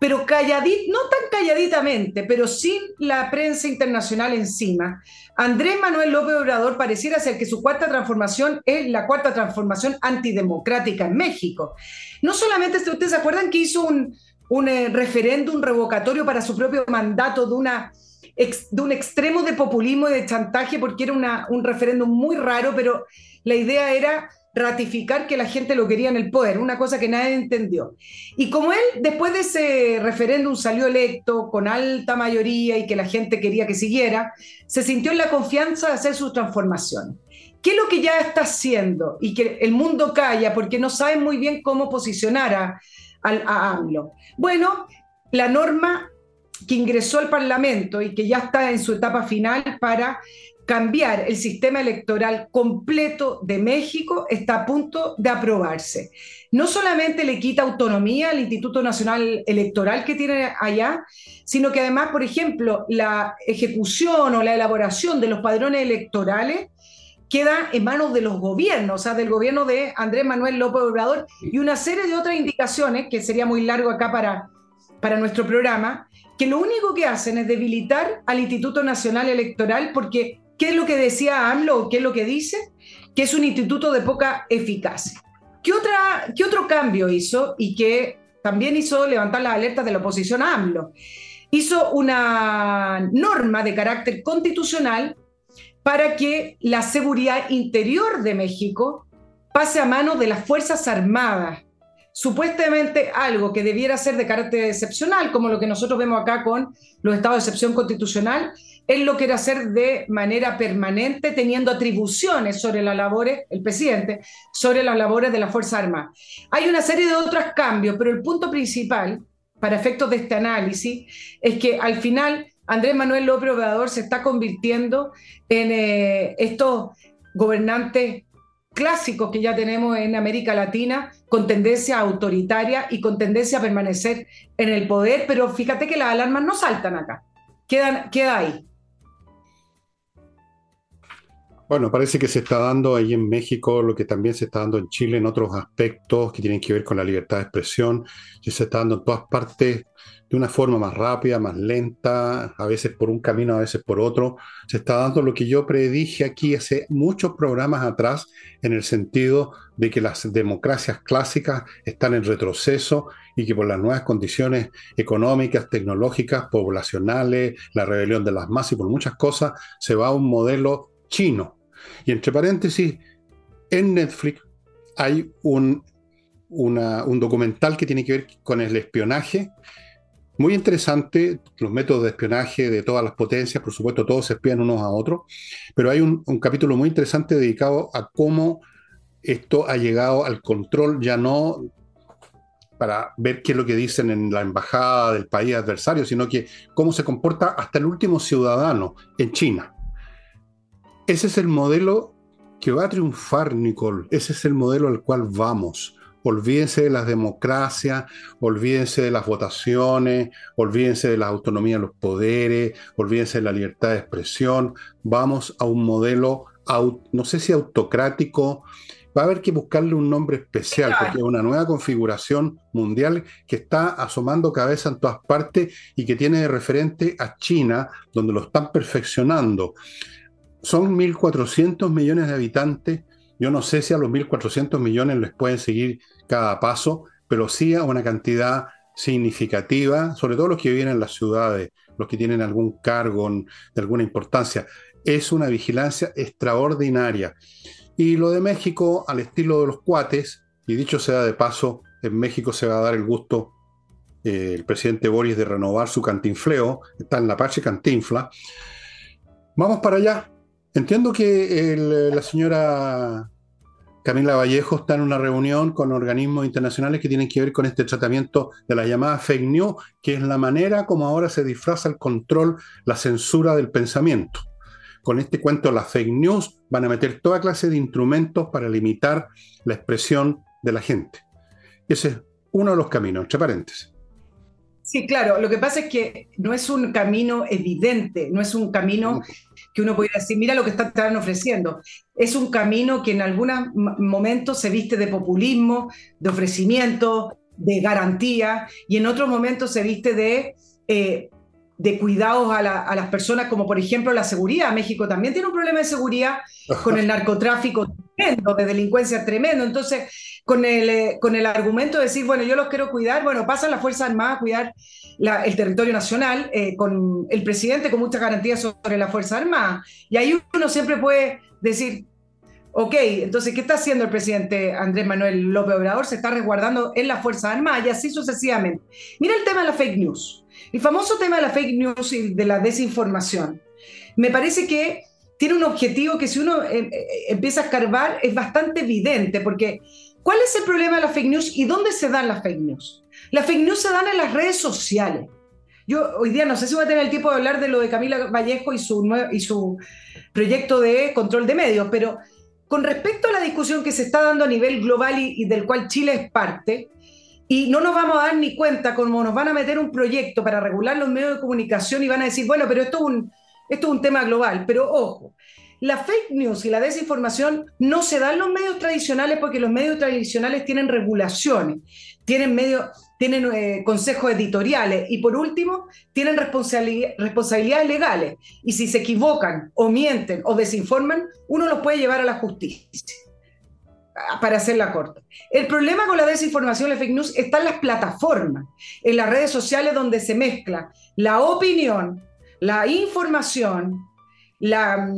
pero calladito, no tan calladitamente, pero sin la prensa internacional encima, Andrés Manuel López Obrador pareciera ser que su cuarta transformación es la cuarta transformación antidemocrática en México. No solamente, ¿ustedes se acuerdan que hizo un, un eh, referéndum revocatorio para su propio mandato de, una, de un extremo de populismo y de chantaje, porque era una, un referéndum muy raro, pero la idea era ratificar que la gente lo quería en el poder, una cosa que nadie entendió. Y como él después de ese referéndum salió electo con alta mayoría y que la gente quería que siguiera, se sintió en la confianza de hacer su transformación. ¿Qué es lo que ya está haciendo? Y que el mundo calla porque no sabe muy bien cómo posicionar a, a AMLO. Bueno, la norma que ingresó al Parlamento y que ya está en su etapa final para cambiar el sistema electoral completo de México está a punto de aprobarse. No solamente le quita autonomía al Instituto Nacional Electoral que tiene allá, sino que además, por ejemplo, la ejecución o la elaboración de los padrones electorales queda en manos de los gobiernos, o sea, del gobierno de Andrés Manuel López Obrador y una serie de otras indicaciones, que sería muy largo acá para, para nuestro programa, que lo único que hacen es debilitar al Instituto Nacional Electoral porque, ¿qué es lo que decía AMLO o qué es lo que dice? Que es un instituto de poca eficacia. ¿Qué, otra, ¿Qué otro cambio hizo y que también hizo levantar las alertas de la oposición a AMLO? Hizo una norma de carácter constitucional para que la seguridad interior de México pase a manos de las Fuerzas Armadas. Supuestamente algo que debiera ser de carácter excepcional, como lo que nosotros vemos acá con los estados de excepción constitucional, él lo quiere hacer de manera permanente, teniendo atribuciones sobre las labores, el presidente, sobre las labores de la Fuerza Armada. Hay una serie de otros cambios, pero el punto principal, para efectos de este análisis, es que al final Andrés Manuel López Obrador se está convirtiendo en eh, estos gobernantes clásicos que ya tenemos en América Latina, con tendencia autoritaria y con tendencia a permanecer en el poder, pero fíjate que las alarmas no saltan acá, quedan, queda ahí. Bueno, parece que se está dando ahí en México lo que también se está dando en Chile en otros aspectos que tienen que ver con la libertad de expresión, se está dando en todas partes de una forma más rápida, más lenta, a veces por un camino, a veces por otro. Se está dando lo que yo predije aquí hace muchos programas atrás, en el sentido de que las democracias clásicas están en retroceso y que por las nuevas condiciones económicas, tecnológicas, poblacionales, la rebelión de las masas y por muchas cosas, se va a un modelo chino y entre paréntesis, en Netflix hay un, documental que tiene que ver con el espionaje. Muy interesante, los métodos de espionaje de todas las potencias, por supuesto, todos se espían unos a otros, pero hay un, un capítulo muy interesante dedicado a cómo esto ha llegado al control ya no para ver qué es lo que dicen en la embajada del país adversario, sino que cómo se comporta hasta el último ciudadano en China. Ese es el modelo que va a triunfar, Nicole. Ese es el modelo al cual vamos. Olvídense de las democracias, olvídense de las votaciones, olvídense de la autonomía de los poderes, olvídense de la libertad de expresión. Vamos a un modelo, no sé si autocrático, va a haber que buscarle un nombre especial, porque es una nueva configuración mundial que está asomando cabeza en todas partes y que tiene de referente a China, donde lo están perfeccionando son 1.400 millones de habitantes. Yo no sé si a los 1.400 millones les pueden seguir cada paso, pero sí a una cantidad significativa, sobre todo los que viven en las ciudades, los que tienen algún cargo de alguna importancia. Es una vigilancia extraordinaria. Y lo de México, al estilo de los cuates, y dicho sea de paso, en México se va a dar el gusto eh, el presidente Boris de renovar su cantinfleo, está en la Pache Cantinfla. Vamos para allá, Entiendo que la señora Camila Vallejo está en una reunión con organismos internacionales que tienen que ver con este tratamiento de la llamada fake news, que es la manera como ahora se disfraza el control, la censura del pensamiento. Con este cuento, las fake news van a meter toda clase de instrumentos para limitar la expresión de la gente. Ese es uno de los caminos, entre paréntesis. Sí, claro, lo que pasa es que no es un camino evidente, no es un camino que uno pudiera decir, mira lo que están ofreciendo. Es un camino que en algunos momentos se viste de populismo, de ofrecimiento, de garantía, y en otros momentos se viste de, eh, de cuidados a, a, las personas, como por ejemplo la seguridad. México también tiene un problema de seguridad con el narcotráfico tremendo, de delincuencia tremendo. Entonces, con el, eh, con el argumento de decir, bueno, yo los quiero cuidar, bueno, pasan las Fuerzas Armadas a cuidar el territorio nacional, eh, con el presidente con muchas garantías sobre la Fuerza Armada. Y ahí uno siempre puede decir, ok, entonces, ¿qué está haciendo el presidente Andrés Manuel López Obrador? Se está resguardando en la Fuerza Armada y así sucesivamente. Mira el tema de la fake news, el famoso tema de la fake news y de la desinformación. Me parece que tiene un objetivo que si uno eh, empieza a escarbar es bastante evidente, porque ¿Cuál es el problema de las fake news y dónde se dan las fake news? Las fake news se dan en las redes sociales. Yo hoy día no sé si voy a tener el tiempo de hablar de lo de Camila Vallejo y su, y su proyecto de control de medios, pero con respecto a la discusión que se está dando a nivel global y, y del cual Chile es parte, y no nos vamos a dar ni cuenta cómo nos van a meter un proyecto para regular los medios de comunicación y van a decir, bueno, pero esto es un, esto es un tema global, pero ojo, la fake news y la desinformación no se dan los medios tradicionales porque los medios tradicionales tienen regulaciones, tienen, medios, tienen eh, consejos editoriales y por último tienen responsabilidades legales. Y si se equivocan o mienten o desinforman, uno los puede llevar a la justicia para hacerla corta. El problema con la desinformación la fake news está en las plataformas, en las redes sociales donde se mezcla la opinión, la información, la,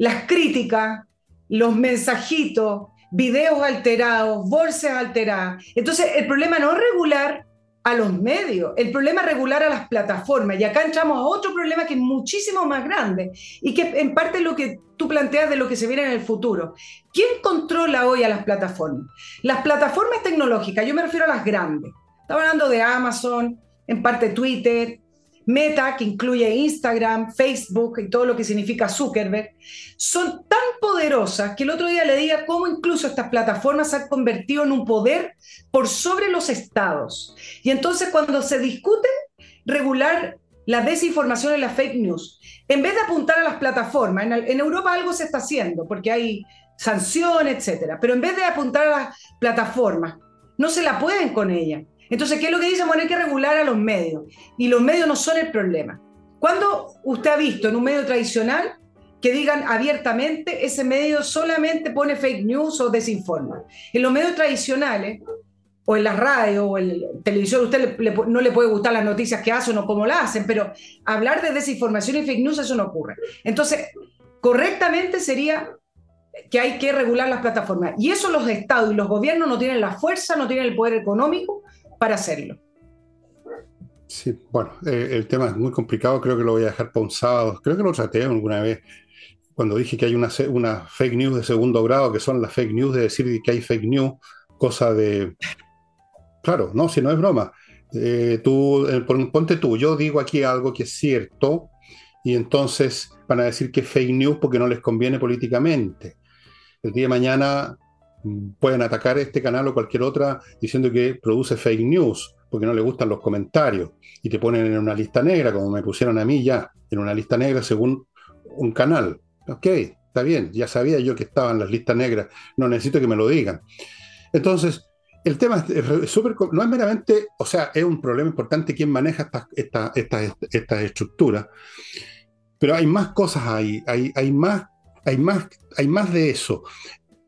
las críticas, los mensajitos, videos alterados, voces alteradas. Entonces, el problema no es regular a los medios, el problema es regular a las plataformas. Y acá entramos a otro problema que es muchísimo más grande y que en parte es lo que tú planteas de lo que se viene en el futuro. ¿Quién controla hoy a las plataformas? Las plataformas tecnológicas, yo me refiero a las grandes. Estaba hablando de Amazon, en parte Twitter, Meta, que incluye Instagram, Facebook y todo lo que significa Zuckerberg, son tan poderosas que el otro día le diga cómo incluso estas plataformas se han convertido en un poder por sobre los estados. Y entonces cuando se discute regular la desinformación y la fake news, en vez de apuntar a las plataformas, en, en Europa algo se está haciendo porque hay sanciones, etcétera, pero en vez de apuntar a las plataformas, no se la pueden con ellas. Entonces, ¿qué es lo que dicen? Bueno, hay que regular a los medios. Y los medios no son el problema. ¿Cuándo usted ha visto en un medio tradicional que digan abiertamente ese medio solamente pone fake news o desinforma? En los medios tradicionales, o en la radio o en la televisión, usted no le puede gustar las noticias que hacen o cómo la hacen, pero hablar de desinformación y fake news, eso no ocurre. Entonces, correctamente sería que hay que regular las plataformas. Y eso los estados y los gobiernos no tienen la fuerza, no tienen el poder económico para hacerlo. Sí, bueno, eh, el tema es muy complicado, creo que lo voy a dejar para. Creo que lo traté alguna vez cuando dije que hay una, una fake news de segundo grado, que son las fake news de decir que hay fake news, cosa de... Claro, no, si no es broma. Eh, tú, eh, ponte tú, yo digo aquí algo que es cierto y entonces van a decir que es fake news porque no les conviene políticamente. El día de mañana pueden atacar este canal o cualquier otra diciendo que produce fake news porque no le gustan los comentarios y te ponen en una lista negra, como me pusieron a mí ya, en una lista negra según un canal. Ok, está bien, ya sabía yo que estaban las listas negras, no necesito que me lo digan. Entonces, el tema es súper, no es meramente, o sea, es un problema importante quién maneja estas esta, esta, estructuras, pero hay más cosas ahí, hay, hay, más, hay, más, hay más de eso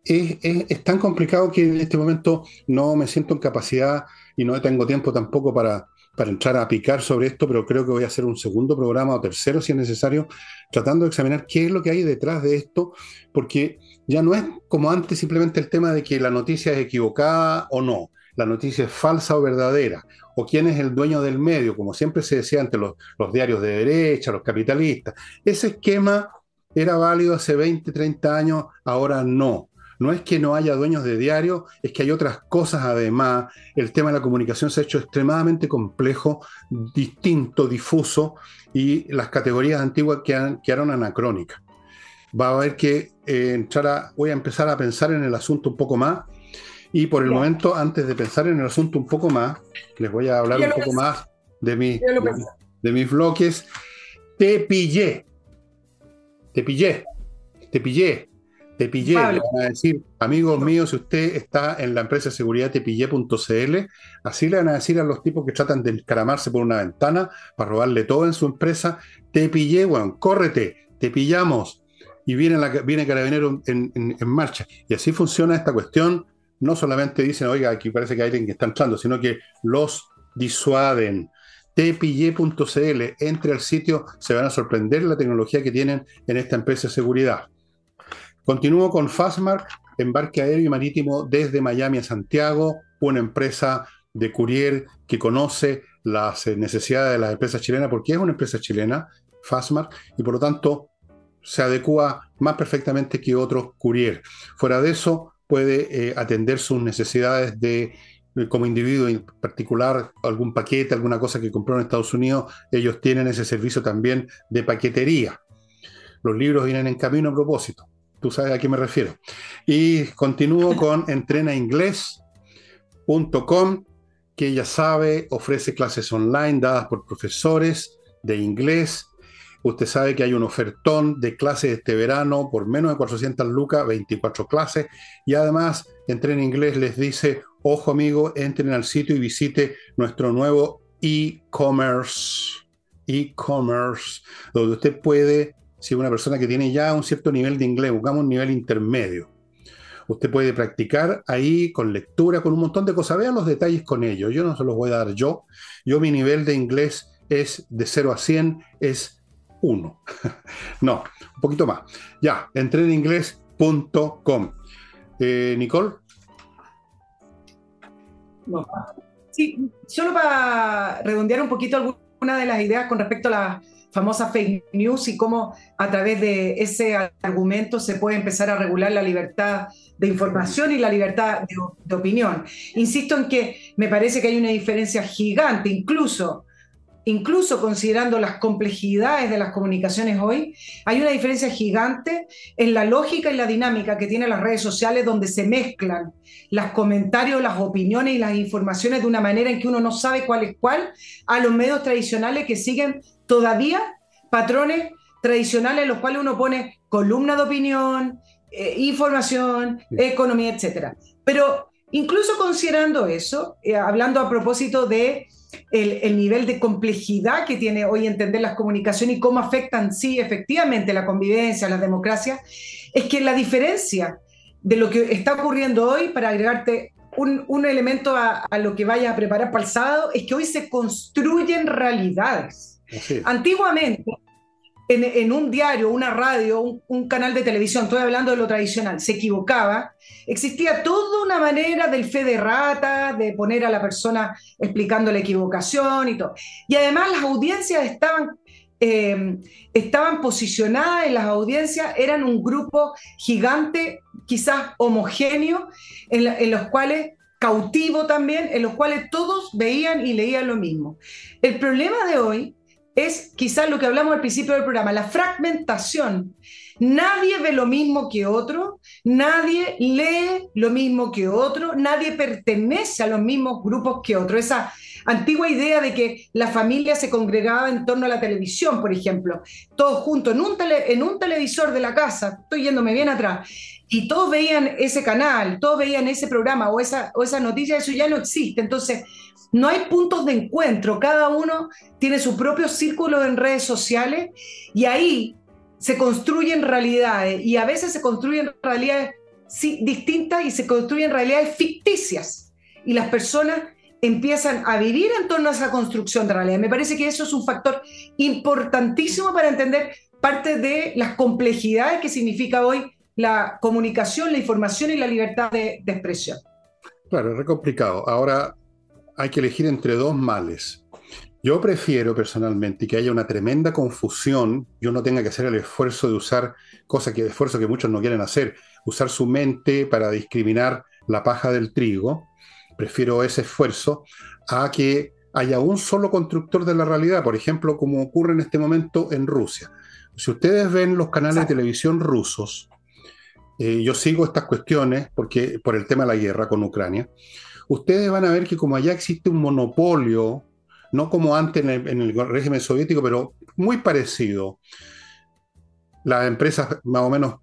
es, tan complicado que en este momento no me siento en capacidad y no tengo tiempo tampoco para, entrar a picar sobre esto, pero creo que voy a hacer un segundo programa o tercero si es necesario, tratando de examinar qué es lo que hay detrás de esto, porque ya no es como antes simplemente el tema de que la noticia es equivocada o no, la noticia es falsa o verdadera, o quién es el dueño del medio, como siempre se decía ante los, los diarios de derecha, los capitalistas. Ese esquema era válido hace 20, 30 años, ahora no no es que no haya dueños de diario, es que hay otras cosas además. El tema de la comunicación se ha hecho extremadamente complejo, distinto, difuso, y las categorías antiguas quedaron, anacrónicas. Va a haber que eh, entrar a, voy a empezar a pensar en el asunto un poco más, y por el momento, antes de pensar en el asunto un poco más, les voy a hablar un poco más de, mi, de mis bloques. Te pillé. Te pillé. Te pillé. Tepillé, le van a decir, amigos míos, si usted está en la empresa de seguridad tepillé.cl, así le van a decir a los tipos que tratan de encaramarse por una ventana para robarle todo en su empresa, te pillé, bueno, córrete, te pillamos. Y viene, la, viene Carabinero en, en, marcha. Y así funciona esta cuestión. No solamente dicen, oiga, aquí parece que hay alguien que está entrando, sino que los disuaden tepillé.cl, entre al sitio, se van a sorprender la tecnología que tienen en esta empresa de seguridad. Continúo con Fastmark, embarque aéreo y marítimo desde Miami a Santiago, una empresa de courier que conoce las eh, necesidades de las empresas chilenas, porque es una empresa chilena, Fastmark, y por lo tanto se adecua más perfectamente que otros courier. Fuera de eso, puede eh, atender sus necesidades de eh, como individuo en particular, algún paquete, alguna cosa que compró en Estados Unidos, ellos tienen ese servicio también de paquetería. Los libros vienen en camino a propósito tú sabes a qué me refiero. Y continúo con entrenainglés.com, que ya sabe, ofrece clases online dadas por profesores de inglés. Usted sabe que hay un ofertón de clases este verano por menos de 400 lucas, 24 clases. Y además, Entrena Inglés les dice, ojo amigo, entren al sitio y visite nuestro nuevo e-commerce. E-commerce, donde usted puede si una persona que tiene ya un cierto nivel de inglés, buscamos un nivel intermedio. Usted puede practicar ahí con lectura, con un montón de cosas. Vean los detalles con ello. Yo no se los voy a dar yo. Yo mi nivel de inglés es de 0 a 100, es 1. no, poquito más. Ya, entreninglés.com. Eh, Nicole. Sí, solo para redondear un poquito alguna de las ideas con respecto a la famosa fake news y cómo a través de ese argumento se puede empezar a regular la libertad de información y la libertad de, opinión. Insisto en que me parece que hay una diferencia gigante, incluso incluso considerando las complejidades de las comunicaciones hoy, hay una diferencia gigante en la lógica y la dinámica que tienen las redes sociales donde se mezclan los comentarios, las opiniones y las informaciones de una manera en que uno no sabe cuál es cuál a los medios tradicionales que siguen todavía patrones tradicionales en los cuales uno pone columna de opinión, eh, información, economía, etc. Pero incluso considerando eso, eh, hablando a propósito de el, nivel de complejidad que tiene hoy entender las comunicaciones y cómo afectan, sí, efectivamente, la convivencia, la democracia, es que la diferencia de lo que está ocurriendo hoy, para agregarte un, elemento a, lo que vayas a preparar para el sábado, es que hoy se construyen realidades. Antiguamente, en, un diario, una radio, un, canal de televisión, estoy hablando de lo tradicional, se equivocaba, existía toda una manera del fe de rata, de poner a la persona explicando la equivocación y todo. Y además las audiencias estaban, eh, estaban posicionadas en las audiencias, eran un grupo gigante, quizás homogéneo, en, en los cuales cautivo también, en los cuales todos veían y leían lo mismo. El problema de hoy es quizás lo que hablamos al principio del programa, la fragmentación. Nadie ve lo mismo que otro, nadie lee lo mismo que otro, nadie pertenece a los mismos grupos que otro. Esa antigua idea de que la familia se congregaba en torno a la televisión, por ejemplo, todos juntos en un, en un televisor de la casa, estoy yéndome bien atrás, y todos veían ese canal, todos veían ese programa o esa, o esa noticia, eso ya no existe. Entonces, no hay puntos de encuentro, cada uno tiene su propio círculo en redes sociales y ahí se construyen realidades y a veces se construyen realidades distintas y se construyen realidades ficticias y las personas empiezan a vivir en torno a esa construcción de realidad. Me parece que eso es un factor importantísimo para entender parte de las complejidades que significa hoy la comunicación, la información y la libertad de, de expresión. Claro, es complicado. Ahora, hay que elegir entre dos males. Yo prefiero personalmente que haya una tremenda confusión, yo no tenga que hacer el esfuerzo de usar, cosa que esfuerzo que muchos no quieren hacer, usar su mente para discriminar la paja del trigo. Prefiero ese esfuerzo a que haya un solo constructor de la realidad, por ejemplo, como ocurre en este momento en Rusia. Si ustedes ven los canales de televisión rusos, eh, yo sigo estas cuestiones porque por el tema de la guerra con Ucrania ustedes van a ver que como allá existe un monopolio, no como antes en el, régimen soviético, pero muy parecido, las empresas más o menos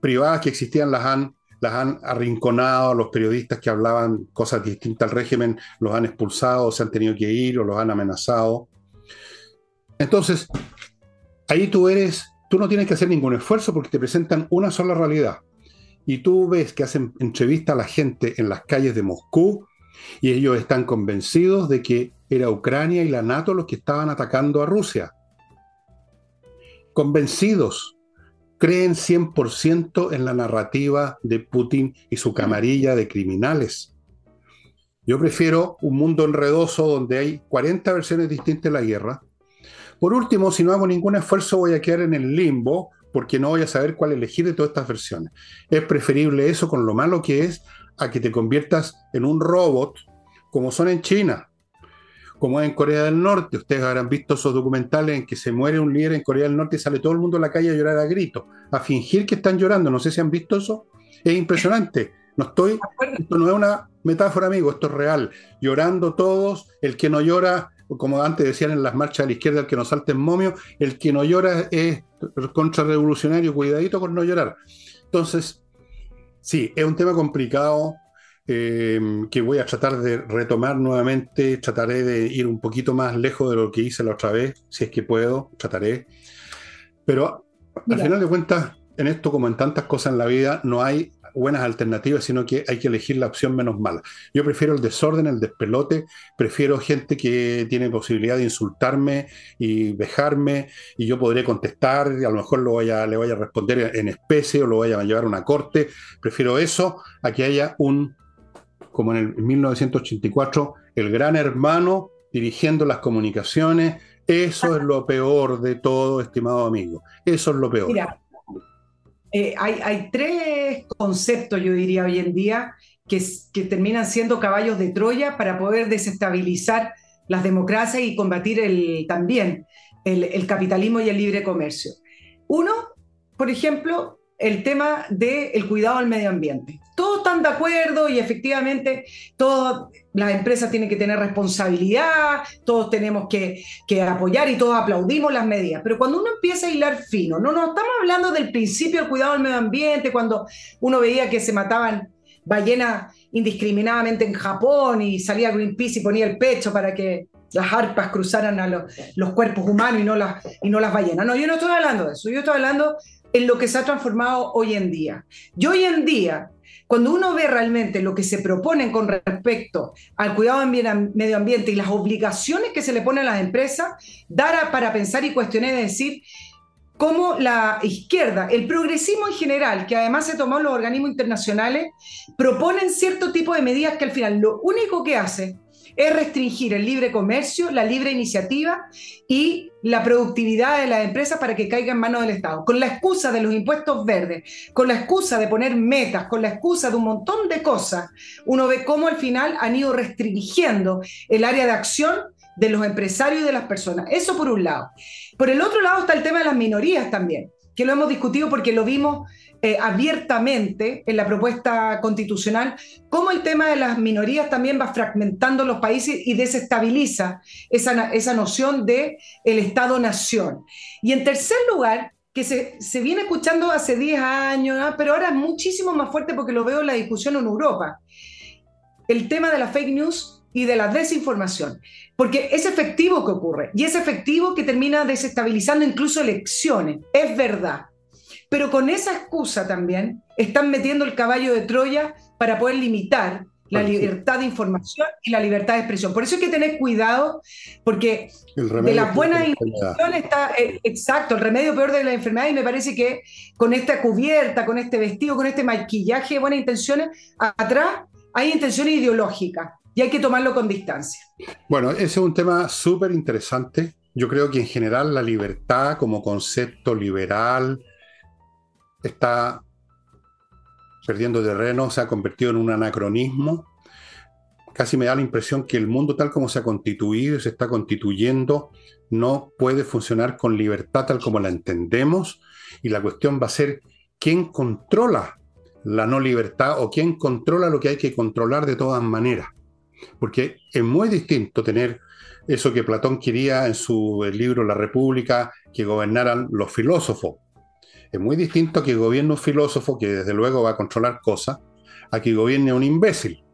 privadas que existían las han, las han arrinconado, los periodistas que hablaban cosas distintas al régimen los han expulsado, se han tenido que ir o los han amenazado. Entonces, ahí tú eres, tú no tienes que hacer ningún esfuerzo porque te presentan una sola realidad y tú ves que hacen entrevista a la gente en las calles de Moscú y ellos están convencidos de que era Ucrania y la NATO los que estaban atacando a Rusia. Convencidos, creen 100% en la narrativa de Putin y su camarilla de criminales. Yo prefiero un mundo enredoso donde hay 40 versiones distintas de la guerra. Por último, si no hago ningún esfuerzo voy a quedar en el limbo porque no voy a saber cuál elegir de todas estas versiones. Es preferible eso con lo malo que es a que te conviertas en un robot como son en China, como en Corea del Norte. Ustedes habrán visto esos documentales en que se muere un líder en Corea del Norte y sale todo el mundo a la calle a llorar a gritos, a fingir que están llorando. No sé si han visto eso. Es impresionante. No estoy, esto no es una metáfora, amigo, esto es real. Llorando todos, el que no llora como antes decían en las marchas a la izquierda, el que no salta en momio, el que no llora es contrarrevolucionario, cuidadito con no llorar. Entonces, sí, es un tema complicado eh, que voy a tratar de retomar nuevamente, trataré de ir un poquito más lejos de lo que hice la otra vez, si es que puedo, trataré. Pero al final de cuentas, en esto como en tantas cosas en la vida, no hay buenas alternativas, sino que hay que elegir la opción menos mala. Yo prefiero el desorden, el despelote, prefiero gente que tiene posibilidad de insultarme y vejarme y yo podré contestar, y a lo mejor lo vaya, le vaya a responder en especie o lo vaya a llevar a una corte. Prefiero eso a que haya un, como en el 1984, el gran hermano dirigiendo las comunicaciones. Eso es lo peor de todo, estimado amigo. Eso es lo peor. Eh, hay, tres conceptos, yo diría, hoy en día que, terminan siendo caballos de Troya para poder desestabilizar las democracias y combatir el, también el, capitalismo y el libre comercio. Uno, por ejemplo, el tema del cuidado al medio ambiente. Todos están de acuerdo y efectivamente todas las empresas tienen que tener responsabilidad, todos tenemos que, apoyar y todos aplaudimos las medidas. Pero cuando uno empieza a hilar fino, no nos estamos hablando del principio del cuidado al medio ambiente, cuando uno veía que se mataban ballenas indiscriminadamente en Japón y salía Greenpeace y ponía el pecho para que las arpas cruzaran a los, los cuerpos humanos y no, las, y no las ballenas. No, yo no estoy hablando de eso, yo estoy hablando en lo que se ha transformado hoy en día. Y hoy en día, cuando uno ve realmente lo que se proponen con respecto al cuidado del medio ambiente y las obligaciones que se le ponen a las empresas, dar para pensar y cuestionar y decir cómo la izquierda, el progresismo en general, que además se tomó en los organismos internacionales, proponen cierto tipo de medidas que al final lo único que hace es restringir el libre comercio, la libre iniciativa y la productividad de las empresas para que caiga en manos del Estado. Con la excusa de los impuestos verdes, con la excusa de poner metas, con la excusa de un montón de cosas, uno ve cómo al final han ido restringiendo el área de acción de los empresarios y de las personas. Eso por un lado. Por el otro lado está el tema de las minorías también, que lo hemos discutido porque lo vimos eh, abiertamente en la propuesta constitucional, cómo el tema de las minorías también va fragmentando los países y desestabiliza esa, esa noción de el Estado-nación. Y en tercer lugar, que se, se, viene escuchando hace 10 años, pero ahora es muchísimo más fuerte porque lo veo en la discusión en Europa, el tema de la fake news y de la desinformación, porque es efectivo que ocurre y es efectivo que termina desestabilizando incluso elecciones, es verdad. Pero con esa excusa también están metiendo el caballo de Troya para poder limitar la libertad de información y la libertad de expresión. Por eso hay que tener cuidado, porque de las buenas intenciones está, eh, exacto, el remedio peor de la enfermedad, y me parece que con esta cubierta, con este vestido, con este maquillaje de buenas intenciones, atrás hay intenciones ideológicas y hay que tomarlo con distancia. Bueno, ese es un tema súper interesante. Yo creo que en general la libertad como concepto liberal, está perdiendo terreno, se ha convertido en un anacronismo. Casi me da la impresión que el mundo tal como se ha constituido y se está constituyendo no puede funcionar con libertad tal como la entendemos y la cuestión va a ser quién controla la no libertad o quién controla lo que hay que controlar de todas maneras. Porque es muy distinto tener eso que Platón quería en su libro La República, que gobernaran los filósofos, es muy distinto a que gobierne un filósofo que desde luego va a controlar cosas, a que gobierne un imbécil.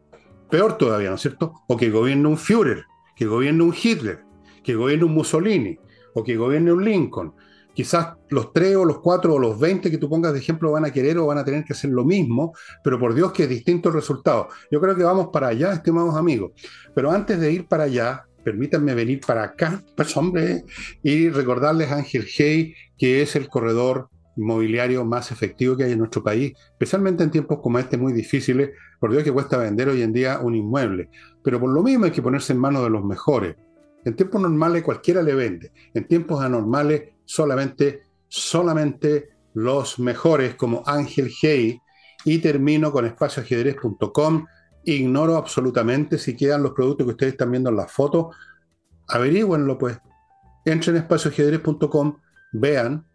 Peor todavía, ¿no es cierto? O que gobierne un Führer, que gobierne un Hitler, que gobierne un Mussolini, o que gobierne un Lincoln. Quizás los tres o los cuatro o los veinte que tú pongas de ejemplo van a querer o van a tener que hacer lo mismo, pero por Dios que es distinto el resultado. Yo creo que vamos para allá, estimados amigos. Pero antes de ir para allá, permítanme venir para acá, pues hombre, y recordarles a Ángel Hey, que es el corredor inmobiliario más efectivo que hay en nuestro país, especialmente en tiempos como este muy difíciles, por Dios que cuesta vender hoy en día un inmueble. Pero por lo mismo hay que ponerse en manos de los mejores. En tiempos normales cualquiera le vende, en tiempos anormales solamente, solamente los mejores como Ángel Hey. Y termino con espacioajedrez.com. Ignoro absolutamente si quedan los productos que ustedes están viendo en la foto. Averigüenlo pues. Entren en espacioajedrez.com, vean,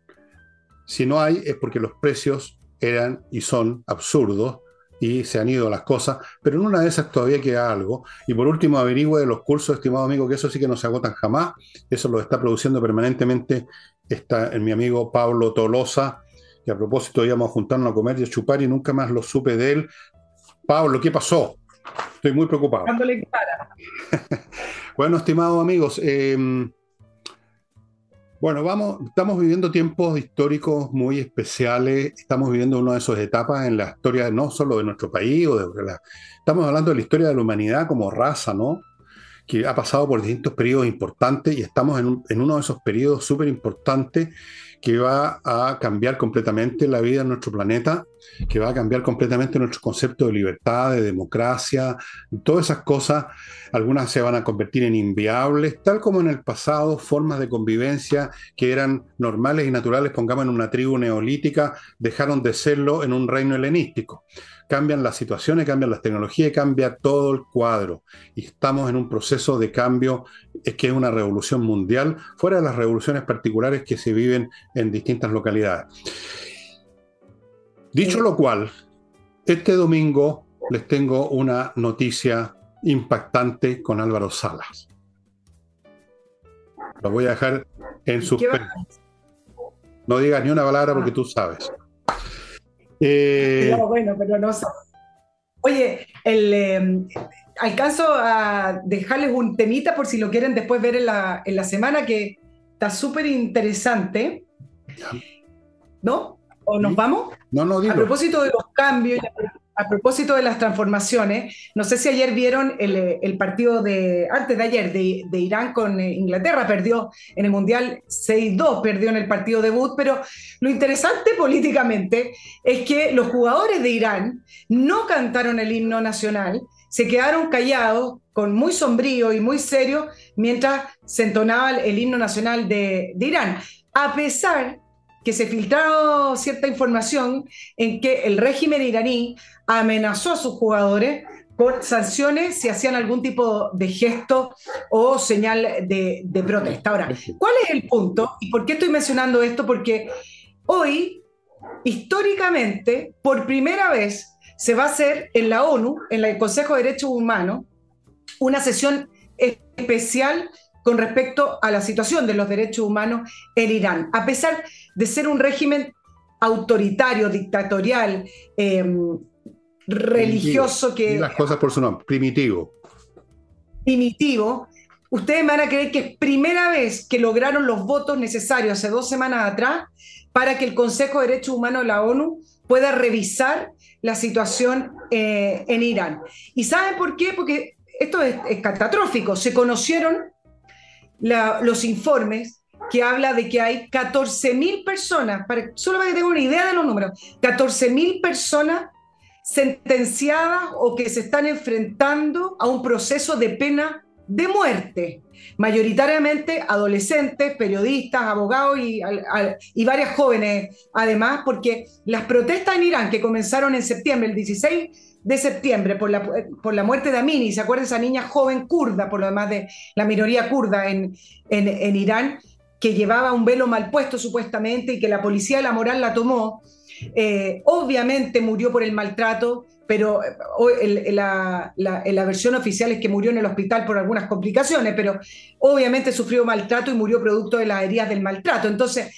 si no hay es porque los precios eran y son absurdos y se han ido las cosas, pero en una de esas todavía queda algo. Y por último, averigüe de los cursos, estimado amigo, que eso sí que no se agotan jamás. Eso lo está produciendo permanentemente está en mi amigo Pablo Tolosa, que a propósito íbamos a juntarnos a comer y a chupar y nunca más lo supe de él. Pablo, ¿qué pasó? Estoy muy preocupado. bueno, estimados amigos, eh, Bueno, vamos, estamos viviendo tiempos históricos muy especiales, estamos viviendo una de esas etapas en la historia no solo de nuestro país, o de la, estamos hablando de la historia de la humanidad como raza, ¿no? Que ha pasado por distintos periodos importantes y estamos en, en uno de esos periodos súper importantes que va a cambiar completamente la vida en nuestro planeta, que va a cambiar completamente nuestro concepto de libertad, de democracia, todas esas cosas, algunas se van a convertir en inviables, tal como en el pasado, formas de convivencia que eran normales y naturales, pongamos en una tribu neolítica, dejaron de serlo en un reino helenístico cambian las situaciones, cambian las tecnologías, cambia todo el cuadro. Y estamos en un proceso de cambio que es una revolución mundial, fuera de las revoluciones particulares que se viven en distintas localidades. Dicho lo cual, este domingo les tengo una noticia impactante con Álvaro Salas. Lo voy a dejar en suspenso. No digas ni una palabra porque ah. tú sabes. Eh, bueno, pero no Oye, el, em, alcanzo a dejarles un temita por si lo quieren después ver en la, en la semana, que está súper interesante. ¿No? ¿O nos vamos? No. A propósito de los cambios, a propósito de las transformaciones, no sé si ayer vieron el, partido de, antes de ayer, de, Irán con eh, Inglaterra, perdió en el Mundial 6-2, perdió en el partido debut, pero lo interesante políticamente es que los jugadores de Irán no cantaron el himno nacional, se quedaron callados, con muy sombrío y muy serio, mientras se entonaba el himno nacional de, de Irán, a pesar que se filtró cierta información en que el régimen iraní amenazó a sus jugadores con sanciones si hacían algún tipo de gesto o señal de, protesta. Ahora, ¿cuál es el punto? ¿Y por qué estoy mencionando esto? Porque hoy, históricamente, por primera vez, se va a hacer en la ONU, en el Consejo de Derechos Humanos, una sesión especial con respecto a la situación de los derechos humanos en Irán. A pesar de ser un régimen autoritario, dictatorial, em, religioso que... las cosas por su nombre, primitivo. Primitivo. Ustedes me van a creer que es primera vez que lograron los votos necesarios hace dos semanas atrás para que el Consejo de Derechos Humanos de la ONU pueda revisar la situación eh, en Irán. ¿Y saben por qué? Porque esto es, es catastrófico. Se conocieron los informes que habla de que hay 14.000 personas, para, solo para que tengan una idea de los números, 14.000 personas sentenciadas o que se están enfrentando a un proceso de pena de muerte, mayoritariamente adolescentes, periodistas, abogados y, y, varias jóvenes, además, porque las protestas en Irán que comenzaron en septiembre, el 16 de septiembre por la, por la muerte de Amini, ¿se acuerda esa niña joven kurda, por lo demás de la minoría kurda en, en, Irán, que llevaba un velo mal puesto supuestamente y que la policía de la moral la tomó? Eh, obviamente murió por el maltrato, pero eh, la, la, versión oficial es que murió en el hospital por algunas complicaciones, pero obviamente sufrió maltrato y murió producto de las heridas del maltrato. Entonces,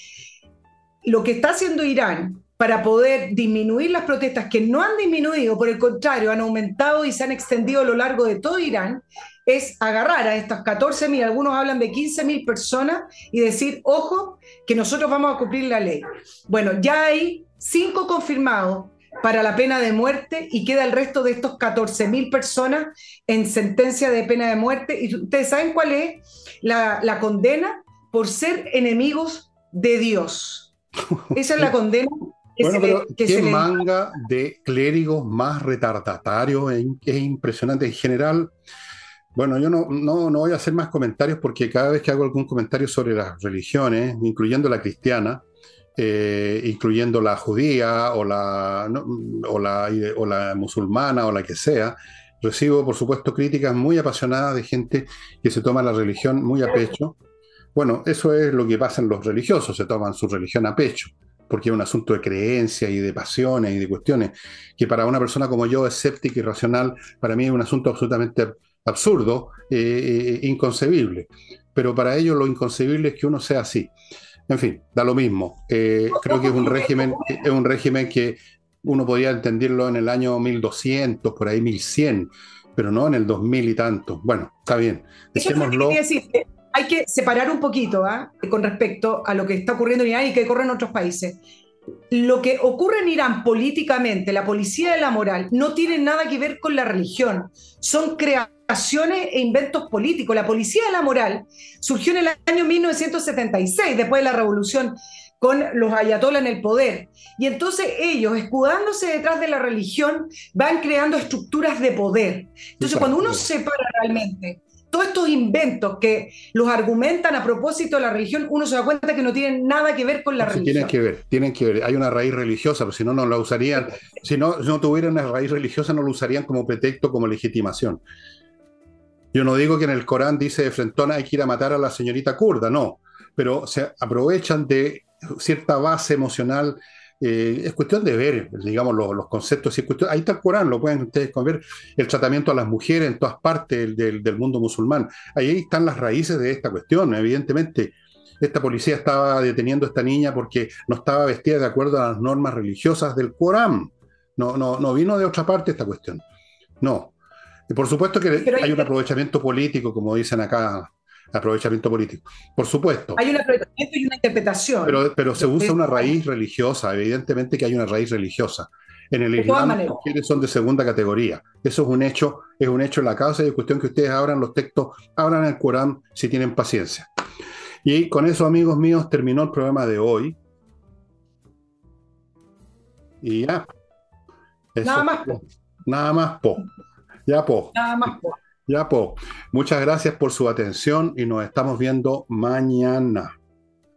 lo que está haciendo Irán para poder disminuir las protestas que no han disminuido, por el contrario, han aumentado y se han extendido a lo largo de todo Irán, es agarrar a estas 14.000, algunos hablan de 14.000 personas y decir, ojo, que nosotros vamos a cumplir la ley. Bueno, ya hay cinco confirmados para la pena de muerte y queda el resto de estos 14.000 personas en sentencia de pena de muerte. ¿Y ustedes saben cuál es la, la condena? Por ser enemigos de Dios. Esa es la condena bueno, pero qué manga de clérigos más retardatarios, es, impresionante. En general, bueno, yo no, no, no, voy a hacer más comentarios porque cada vez que hago algún comentario sobre las religiones, incluyendo la cristiana, eh, incluyendo la judía o la, o, la, o la musulmana o la que sea, recibo, por supuesto, críticas muy apasionadas de gente que se toma la religión muy a pecho. Bueno, eso es lo que pasa en los religiosos, se toman su religión a pecho porque es un asunto de creencia y de pasiones y de cuestiones, que para una persona como yo, escéptica y racional, para mí es un asunto absolutamente absurdo, eh, eh, inconcebible. Pero para ellos lo inconcebible es que uno sea así. En fin, da lo mismo. Eh, creo que es un régimen, es un régimen que uno podría entenderlo en el año 1200, por ahí 1100, pero no en el 2000 y tanto. Bueno, está bien. Dejémoslo. Hay que separar un poquito ¿ah? con respecto a lo que está ocurriendo en Irán y que ocurre en otros países. Lo que ocurre en Irán políticamente, la policía de la moral, no tiene nada que ver con la religión. Son creaciones e inventos políticos. La policía de la moral surgió en el año 1976, después de la revolución con los ayatollah en el poder. Y entonces ellos, escudándose detrás de la religión, van creando estructuras de poder. Entonces, cuando uno separa realmente todos estos inventos que los argumentan a propósito de la religión, uno se da cuenta que no tienen nada que ver con la religión. Tienen que ver, tienen que ver. Hay una raíz religiosa, pero si no, no la usarían. Si no, no tuvieran una raíz religiosa, no lo usarían como pretexto, como legitimación. Yo no digo que en el Corán dice de frentona hay que ir a matar a la señorita kurda, no. Pero se aprovechan de cierta base emocional eh, es cuestión de ver, digamos, los, conceptos. ahí está el Corán, lo pueden ustedes ver, el tratamiento a las mujeres en todas partes del, mundo musulmán. Ahí están las raíces de esta cuestión. Evidentemente, esta policía estaba deteniendo a esta niña porque no estaba vestida de acuerdo a las normas religiosas del Corán. No, no, no vino de otra parte esta cuestión. No. Y por supuesto que hay un aprovechamiento político, como dicen acá aprovechamiento político. Por supuesto. Hay un aprovechamiento y una interpretación. Pero, pero se usa una raíz religiosa, evidentemente que hay una raíz religiosa. En el Islam las mujeres son de segunda categoría. Eso es un hecho, es un hecho en la causa y es cuestión que ustedes abran los textos, abran el Corán si tienen paciencia. Y con eso, amigos míos, terminó el programa de hoy. Y ya. nada más. Nada más, po. Ya, po. Nada más, po. Ya, po. Muchas gracias por su atención y nos estamos viendo mañana.